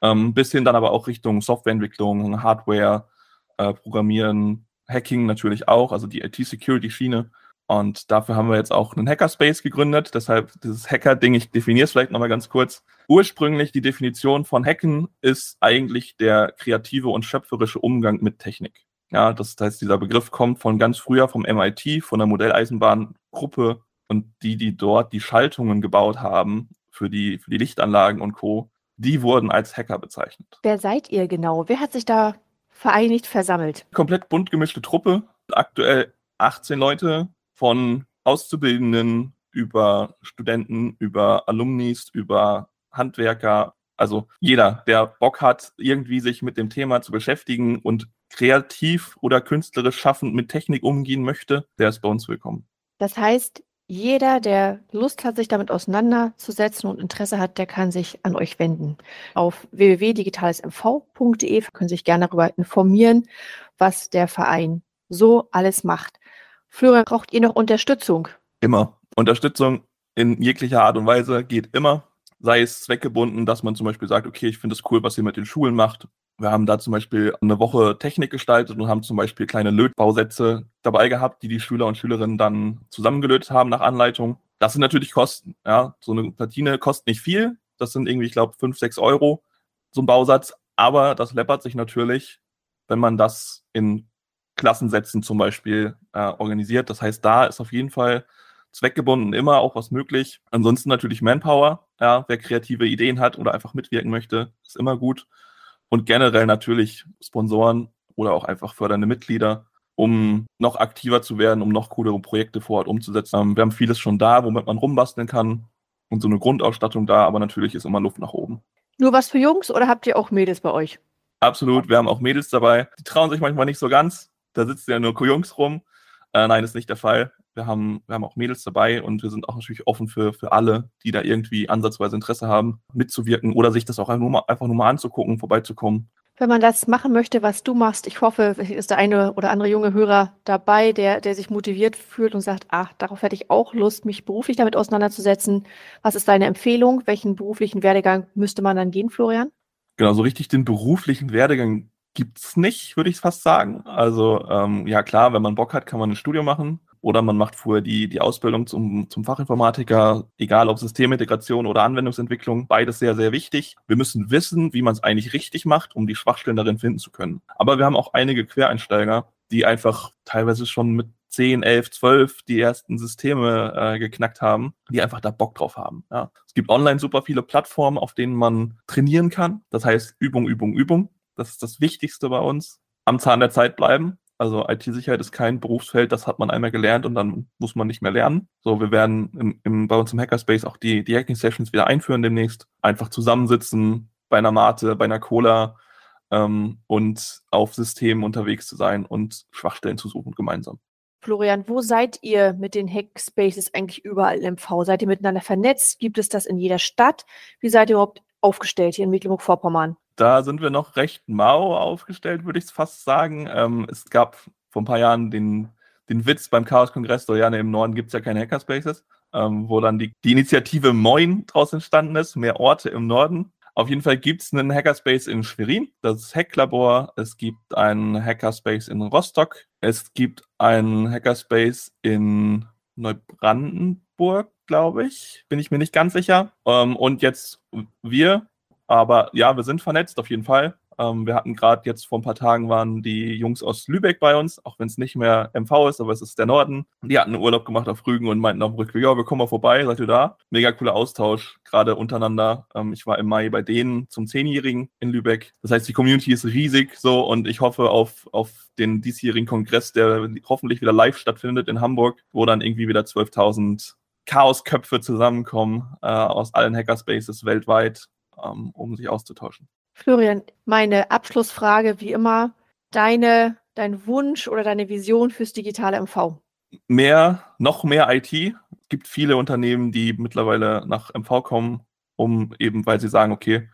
Ähm, bis hin dann aber auch Richtung Softwareentwicklung, Hardware, äh, Programmieren, Hacking natürlich auch, also die IT-Security-Schiene. Und dafür haben wir jetzt auch einen Hackerspace gegründet. Deshalb dieses Hacker-Ding, ich definiere es vielleicht nochmal ganz kurz. Ursprünglich die Definition von Hacken ist eigentlich der kreative und schöpferische Umgang mit Technik. Ja, das heißt, dieser Begriff kommt von ganz früher vom MIT, von der Modelleisenbahngruppe und die, die dort die Schaltungen gebaut haben für die, für die Lichtanlagen und Co., die wurden als Hacker bezeichnet. Wer seid ihr genau? Wer hat sich da vereinigt, versammelt? Komplett bunt gemischte Truppe. Aktuell 18 Leute, von Auszubildenden über Studenten, über Alumnis, über Handwerker. Also jeder, der Bock hat, irgendwie sich mit dem Thema zu beschäftigen und kreativ oder künstlerisch schaffend mit Technik umgehen möchte, der ist bei uns willkommen. Das heißt, jeder, der Lust hat, sich damit auseinanderzusetzen und Interesse hat, der kann sich an euch wenden. Auf www.digitalesmv.de können Sie sich gerne darüber informieren, was der Verein so alles macht. Florian, braucht ihr noch Unterstützung? Immer. Unterstützung in jeglicher Art und Weise geht immer. Sei es zweckgebunden, dass man zum Beispiel sagt, okay, ich finde es cool, was ihr mit den Schulen macht. Wir haben da zum Beispiel eine Woche Technik gestaltet und haben zum Beispiel kleine Lötbausätze dabei gehabt, die die Schüler und Schülerinnen dann zusammengelötet haben nach Anleitung. Das sind natürlich Kosten. Ja, so eine Platine kostet nicht viel. Das sind irgendwie, ich glaube, fünf, sechs Euro so ein Bausatz. Aber das läppert sich natürlich, wenn man das in Klassensätzen zum Beispiel äh, organisiert. Das heißt, da ist auf jeden Fall zweckgebunden immer auch was möglich. Ansonsten natürlich Manpower. Ja, wer kreative Ideen hat oder einfach mitwirken möchte, ist immer gut. Und generell natürlich Sponsoren oder auch einfach fördernde Mitglieder, um noch aktiver zu werden, um noch coolere Projekte vor Ort umzusetzen. Ähm, wir haben vieles schon da, womit man rumbasteln kann und so eine Grundausstattung da, aber natürlich ist immer Luft nach oben. Nur was für Jungs oder habt ihr auch Mädels bei euch? Absolut, wir haben auch Mädels dabei. Die trauen sich manchmal nicht so ganz, da sitzen ja nur Jungs rum. Äh, nein, ist nicht der Fall. Wir haben, wir haben auch Mädels dabei und wir sind auch natürlich offen für, für alle, die da irgendwie ansatzweise Interesse haben, mitzuwirken oder sich das auch einfach nur mal, einfach nur mal anzugucken, vorbeizukommen. Wenn man das machen möchte, was du machst, ich hoffe, ist der eine oder andere junge Hörer dabei, der, der sich motiviert fühlt und sagt, ach, darauf hätte ich auch Lust, mich beruflich damit auseinanderzusetzen. Was ist deine Empfehlung? Welchen beruflichen Werdegang müsste man dann gehen, Florian? Genau, so richtig den beruflichen Werdegang gibt es nicht, würde ich fast sagen. Also ähm, ja klar, wenn man Bock hat, kann man ein Studio machen. oder man macht vorher die, die Ausbildung zum, zum Fachinformatiker, egal ob Systemintegration oder Anwendungsentwicklung, beides sehr, sehr wichtig. Wir müssen wissen, wie man es eigentlich richtig macht, um die Schwachstellen darin finden zu können. Aber wir haben auch einige Quereinsteiger, die einfach teilweise schon mit 10, 11, 12 die ersten Systeme äh, geknackt haben, die einfach da Bock drauf haben. Ja. Es gibt online super viele Plattformen, auf denen man trainieren kann. Das heißt Übung, Übung, Übung. Das ist das Wichtigste bei uns. Am Zahn der Zeit bleiben. Also IT-Sicherheit ist kein Berufsfeld, das hat man einmal gelernt und dann muss man nicht mehr lernen. So, wir werden im, im, bei uns im Hackerspace auch die, die Hacking-Sessions wieder einführen demnächst. Einfach zusammensitzen bei einer Mate, bei einer Cola ähm, und auf Systemen unterwegs zu sein und Schwachstellen zu suchen gemeinsam. Florian, wo seid ihr mit den Hackspaces eigentlich überall im V? Seid ihr miteinander vernetzt? Gibt es das in jeder Stadt? Wie seid ihr überhaupt aufgestellt hier in Mecklenburg-Vorpommern? Da sind wir noch recht mau aufgestellt, würde ich fast sagen. Ähm, es gab vor ein paar Jahren den, den Witz beim Chaos-Kongress, so ja, im Norden gibt es ja keine Hackerspaces, ähm, wo dann die, die Initiative Moin draus entstanden ist, mehr Orte im Norden. Auf jeden Fall gibt es einen Hackerspace in Schwerin, das Hacklabor. Es gibt einen Hackerspace in Rostock. Es gibt einen Hackerspace in Neubrandenburg, glaube ich. Bin ich mir nicht ganz sicher. Ähm, und jetzt wir. Aber ja, wir sind vernetzt auf jeden Fall. Ähm, wir hatten gerade jetzt vor ein paar Tagen waren die Jungs aus Lübeck bei uns, auch wenn es nicht mehr MV ist, aber es ist der Norden. Die hatten Urlaub gemacht auf Rügen und meinten auf dem Rückweg, ja, wir kommen mal vorbei, seid ihr da? Mega cooler Austausch, gerade untereinander. Ähm, ich war im Mai bei denen zum Zehnjährigen in Lübeck. Das heißt, die Community ist riesig so und ich hoffe auf, auf den diesjährigen Kongress, der hoffentlich wieder live stattfindet in Hamburg, wo dann irgendwie wieder 12.000 Chaosköpfe zusammenkommen äh, aus allen Hackerspaces weltweit, ähm, um sich auszutauschen. Florian, meine Abschlussfrage wie immer, deine, dein Wunsch oder deine Vision fürs digitale MV? Mehr, noch mehr IT. Es gibt viele Unternehmen, die mittlerweile nach MV kommen, um eben, weil sie sagen, okay,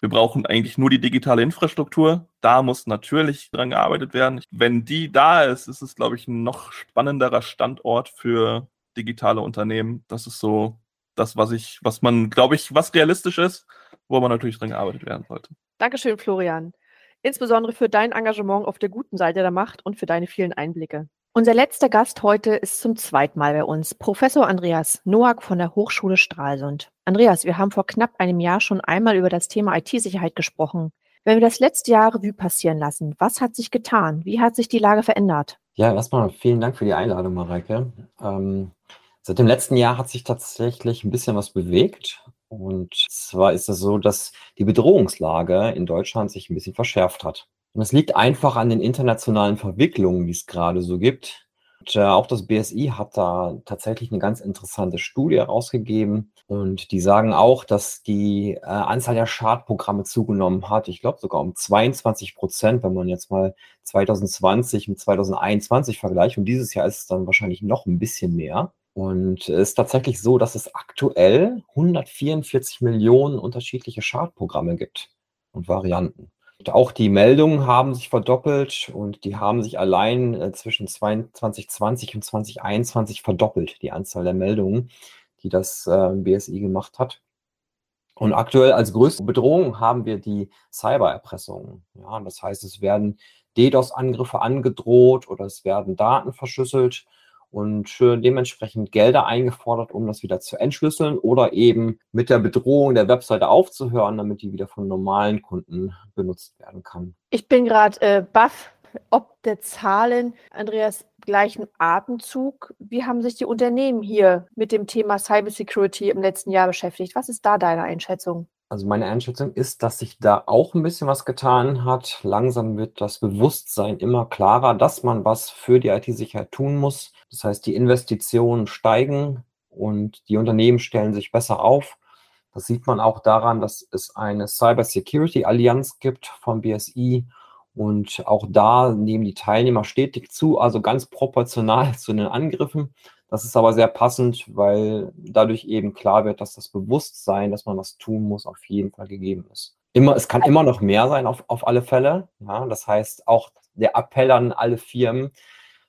wir brauchen eigentlich nur die digitale Infrastruktur. Da muss natürlich dran gearbeitet werden. Wenn die da ist, ist es, glaube ich, ein noch spannenderer Standort für digitale Unternehmen. Das ist so das, was ich, was man, glaube ich, was realistisch ist, wo aber natürlich dran gearbeitet werden sollte. Dankeschön, Florian. Insbesondere für dein Engagement auf der guten Seite der Macht und für deine vielen Einblicke. Unser letzter Gast heute ist zum zweiten Mal bei uns, Professor Andreas Noack von der Hochschule Stralsund. Andreas, wir haben vor knapp einem Jahr schon einmal über das Thema IT-Sicherheit gesprochen. Wenn wir das letzte Jahr Revue passieren lassen, was hat sich getan? Wie hat sich die Lage verändert? Ja, erstmal vielen Dank für die Einladung, Mareike. Ähm, seit dem letzten Jahr hat sich tatsächlich ein bisschen was bewegt. Und zwar ist es so, dass die Bedrohungslage in Deutschland sich ein bisschen verschärft hat. Und es liegt einfach an den internationalen Verwicklungen, die es gerade so gibt. Und, äh, auch das BSI hat da tatsächlich eine ganz interessante Studie herausgegeben. Und die sagen auch, dass die äh, Anzahl der Schadprogramme zugenommen hat. Ich glaube sogar um 22 Prozent, wenn man jetzt mal 2020 mit 2021 vergleicht. Und dieses Jahr ist es dann wahrscheinlich noch ein bisschen mehr. Und es ist tatsächlich so, dass es aktuell 144 Millionen unterschiedliche Schadprogramme gibt und Varianten. Und auch die Meldungen haben sich verdoppelt und die haben sich allein äh, zwischen 2020 und 2021 verdoppelt, die Anzahl der Meldungen, die das äh, BSI gemacht hat. Und aktuell als größte Bedrohung haben wir die Cybererpressung. Ja, das heißt, es werden DDoS-Angriffe angedroht oder es werden Daten verschlüsselt und dementsprechend Gelder eingefordert, um das wieder zu entschlüsseln oder eben mit der Bedrohung der Webseite aufzuhören, damit die wieder von normalen Kunden benutzt werden kann. Ich bin gerade äh, baff, ob der Zahlen, Andreas, gleichen Atemzug. Wie haben sich die Unternehmen hier mit dem Thema Cybersecurity im letzten Jahr beschäftigt? Was ist da deine Einschätzung? Also meine Einschätzung ist, dass sich da auch ein bisschen was getan hat. Langsam wird das Bewusstsein immer klarer, dass man was für die IT-Sicherheit tun muss. Das heißt, die Investitionen steigen und die Unternehmen stellen sich besser auf. Das sieht man auch daran, dass es eine Cyber Security Allianz gibt vom BSI und auch da nehmen die Teilnehmer stetig zu, also ganz proportional zu den Angriffen. Das ist aber sehr passend, weil dadurch eben klar wird, dass das Bewusstsein, dass man was tun muss, auf jeden Fall gegeben ist. Immer, es kann immer noch mehr sein, auf, auf alle Fälle. Ja, das heißt, auch der Appell an alle Firmen,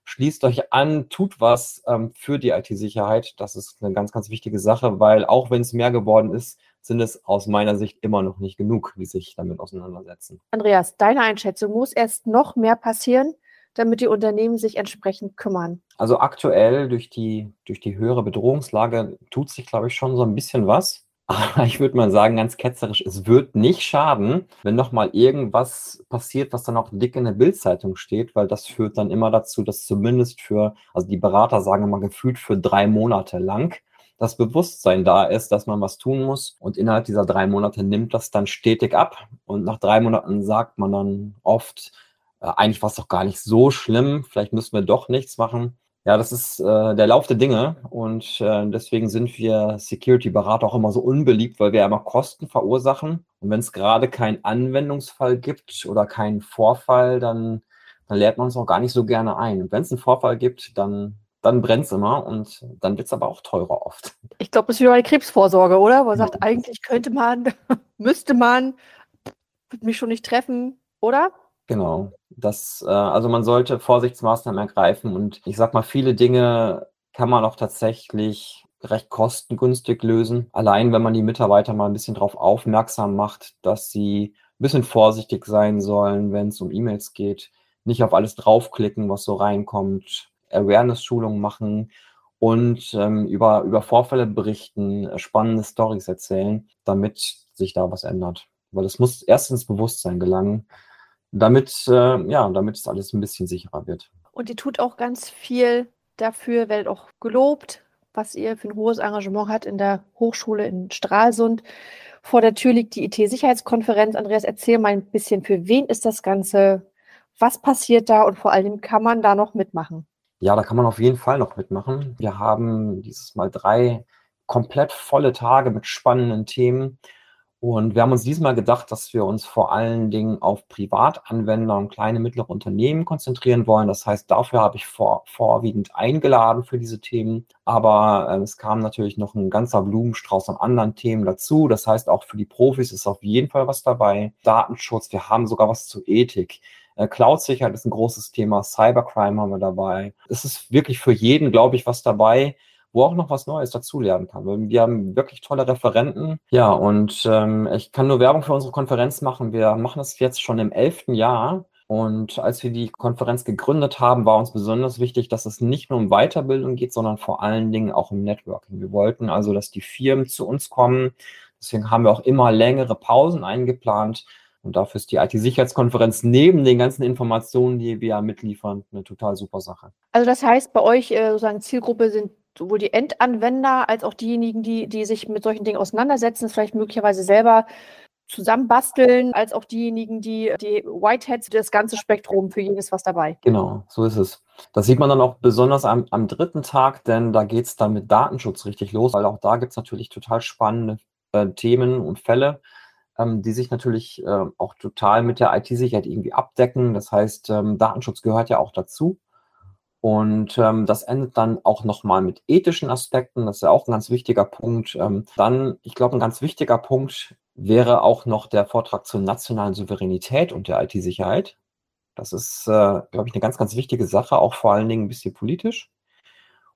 schließt euch an, tut was ähm, für die IT-Sicherheit. Das ist eine ganz, ganz wichtige Sache, weil auch wenn es mehr geworden ist, sind es aus meiner Sicht immer noch nicht genug, die sich damit auseinandersetzen. Andreas, deine Einschätzung, muss erst noch mehr passieren, damit die Unternehmen sich entsprechend kümmern? Also aktuell durch die, durch die höhere Bedrohungslage tut sich, glaube ich, schon so ein bisschen was. Aber ich würde mal sagen, ganz ketzerisch, es wird nicht schaden, wenn noch mal irgendwas passiert, was dann auch dick in der Bildzeitung steht, weil das führt dann immer dazu, dass zumindest für, also die Berater sagen immer gefühlt für drei Monate lang, das Bewusstsein da ist, dass man was tun muss. Und innerhalb dieser drei Monate nimmt das dann stetig ab. Und nach drei Monaten sagt man dann oft, äh, eigentlich war es doch gar nicht so schlimm, vielleicht müssen wir doch nichts machen. Ja, das ist äh, der Lauf der Dinge und äh, deswegen sind wir Security-Berater auch immer so unbeliebt, weil wir immer Kosten verursachen. Und wenn es gerade keinen Anwendungsfall gibt oder keinen Vorfall, dann, dann lädt man uns auch gar nicht so gerne ein. Und wenn es einen Vorfall gibt, dann, dann brennt es immer und dann wird es aber auch teurer oft. Ich glaube, das ist wie bei Krebsvorsorge, oder? Wo man sagt, eigentlich könnte man, müsste man, wird mich schon nicht treffen, oder? Genau. Das, äh, also man sollte Vorsichtsmaßnahmen ergreifen und ich sag mal, viele Dinge kann man auch tatsächlich recht kostengünstig lösen. Allein wenn man die Mitarbeiter mal ein bisschen darauf aufmerksam macht, dass sie ein bisschen vorsichtig sein sollen, wenn es um E-Mails geht, nicht auf alles draufklicken, was so reinkommt, Awareness-Schulungen machen und ähm, über, über Vorfälle berichten, spannende Stories erzählen, damit sich da was ändert. Weil es muss erst ins Bewusstsein gelangen, damit, äh, ja, damit es alles ein bisschen sicherer wird. Und ihr tut auch ganz viel dafür, werdet auch gelobt, was ihr für ein hohes Engagement hat in der Hochschule in Stralsund. Vor der Tür liegt die IT-Sicherheitskonferenz. Andreas, erzähl mal ein bisschen, für wen ist das Ganze? Was passiert da und vor allem kann man da noch mitmachen? Ja, da kann man auf jeden Fall noch mitmachen. Wir haben dieses Mal drei komplett volle Tage mit spannenden Themen. Und wir haben uns diesmal gedacht, dass wir uns vor allen Dingen auf Privatanwender und kleine, mittlere Unternehmen konzentrieren wollen. Das heißt, dafür habe ich vor, vorwiegend eingeladen für diese Themen. Aber äh, es kam natürlich noch ein ganzer Blumenstrauß an anderen Themen dazu. Das heißt, auch für die Profis ist auf jeden Fall was dabei. Datenschutz, wir haben sogar was zu Ethik. Äh, Cloud-Sicherheit ist ein großes Thema. Cybercrime haben wir dabei. Es ist wirklich für jeden, glaube ich, was dabei wo auch noch was Neues dazulernen kann. Wir haben wirklich tolle Referenten. Ja, und ähm, ich kann nur Werbung für unsere Konferenz machen. Wir machen das jetzt schon im elften Jahr. Und als wir die Konferenz gegründet haben, war uns besonders wichtig, dass es nicht nur um Weiterbildung geht, sondern vor allen Dingen auch um Networking. Wir wollten also, dass die Firmen zu uns kommen. Deswegen haben wir auch immer längere Pausen eingeplant. Und dafür ist die IT-Sicherheitskonferenz neben den ganzen Informationen, die wir mitliefern, eine total super Sache. Also das heißt, bei euch äh, sozusagen Zielgruppe sind sowohl die Endanwender als auch diejenigen, die, die sich mit solchen Dingen auseinandersetzen, vielleicht möglicherweise selber zusammenbasteln, als auch diejenigen, die die Whiteheads, das ganze Spektrum für jedes was dabei. Genau, so ist es. Das sieht man dann auch besonders am, am dritten Tag, denn da geht es dann mit Datenschutz richtig los, weil auch da gibt es natürlich total spannende äh, Themen und Fälle, ähm, die sich natürlich äh, auch total mit der IT-Sicherheit irgendwie abdecken. Das heißt, ähm, Datenschutz gehört ja auch dazu. Und ähm, das endet dann auch nochmal mit ethischen Aspekten. Das ist ja auch ein ganz wichtiger Punkt. Ähm, dann, ich glaube, ein ganz wichtiger Punkt wäre auch noch der Vortrag zur nationalen Souveränität und der IT-Sicherheit. Das ist, äh, glaube ich, eine ganz, ganz wichtige Sache, auch vor allen Dingen ein bisschen politisch.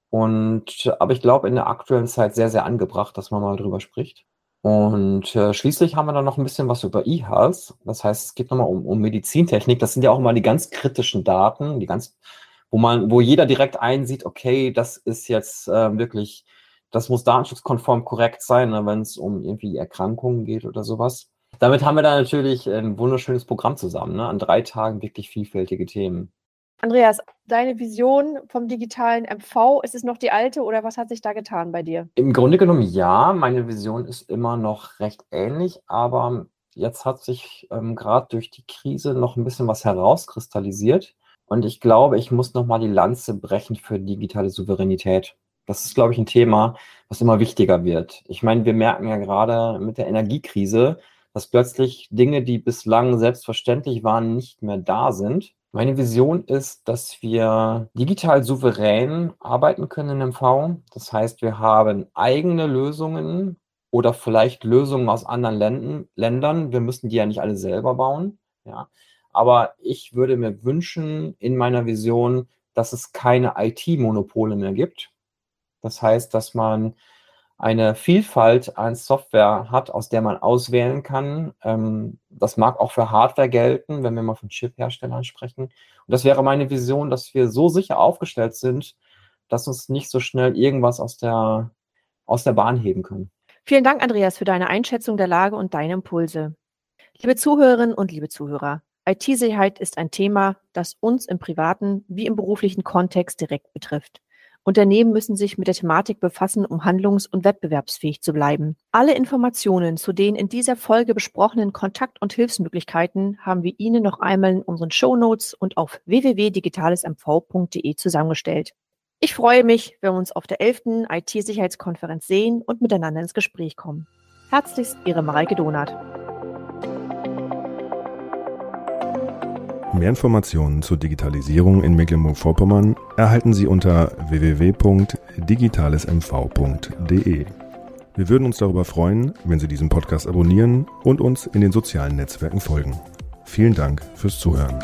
Und aber ich glaube, in der aktuellen Zeit sehr, sehr angebracht, dass man mal drüber spricht. Und äh, schließlich haben wir dann noch ein bisschen was über E-Health. Das heißt, es geht nochmal um, um Medizintechnik. Das sind ja auch immer die ganz kritischen Daten, die ganz wo man, wo jeder direkt einsieht, okay, das ist jetzt äh, wirklich, das muss datenschutzkonform korrekt sein, ne, wenn es um irgendwie Erkrankungen geht oder sowas. Damit haben wir da natürlich ein wunderschönes Programm zusammen, ne? an drei Tagen wirklich vielfältige Themen. Andreas, deine Vision vom digitalen MV, ist es noch die alte oder was hat sich da getan bei dir? Im Grunde genommen ja, meine Vision ist immer noch recht ähnlich, aber jetzt hat sich ähm, gerade durch die Krise noch ein bisschen was herauskristallisiert. Und ich glaube, ich muss nochmal die Lanze brechen für digitale Souveränität. Das ist, glaube ich, ein Thema, was immer wichtiger wird. Ich meine, wir merken ja gerade mit der Energiekrise, dass plötzlich Dinge, die bislang selbstverständlich waren, nicht mehr da sind. Meine Vision ist, dass wir digital souverän arbeiten können in MV. Das heißt, wir haben eigene Lösungen oder vielleicht Lösungen aus anderen Ländern. Wir müssen die ja nicht alle selber bauen. Ja. Aber ich würde mir wünschen in meiner Vision, dass es keine IT-Monopole mehr gibt. Das heißt, dass man eine Vielfalt an Software hat, aus der man auswählen kann. Ähm, das mag auch für Hardware gelten, wenn wir mal von Chip-Herstellern sprechen. Und das wäre meine Vision, dass wir so sicher aufgestellt sind, dass uns nicht so schnell irgendwas aus der, aus der Bahn heben können. Vielen Dank, Andreas, für deine Einschätzung der Lage und deine Impulse. Liebe Zuhörerinnen und liebe Zuhörer, IT-Sicherheit ist ein Thema, das uns im privaten wie im beruflichen Kontext direkt betrifft. Unternehmen müssen sich mit der Thematik befassen, um handlungs- und wettbewerbsfähig zu bleiben. Alle Informationen zu den in dieser Folge besprochenen Kontakt- und Hilfsmöglichkeiten haben wir Ihnen noch einmal in unseren Shownotes und auf www.digitalesmv.de zusammengestellt. Ich freue mich, wenn wir uns auf der 11. IT-Sicherheitskonferenz sehen und miteinander ins Gespräch kommen. Herzlichst, Ihre Mareike Donath. Mehr Informationen zur Digitalisierung in Mecklenburg-Vorpommern erhalten Sie unter www.digitalesmv.de. Wir würden uns darüber freuen, wenn Sie diesen Podcast abonnieren und uns in den sozialen Netzwerken folgen. Vielen Dank fürs Zuhören.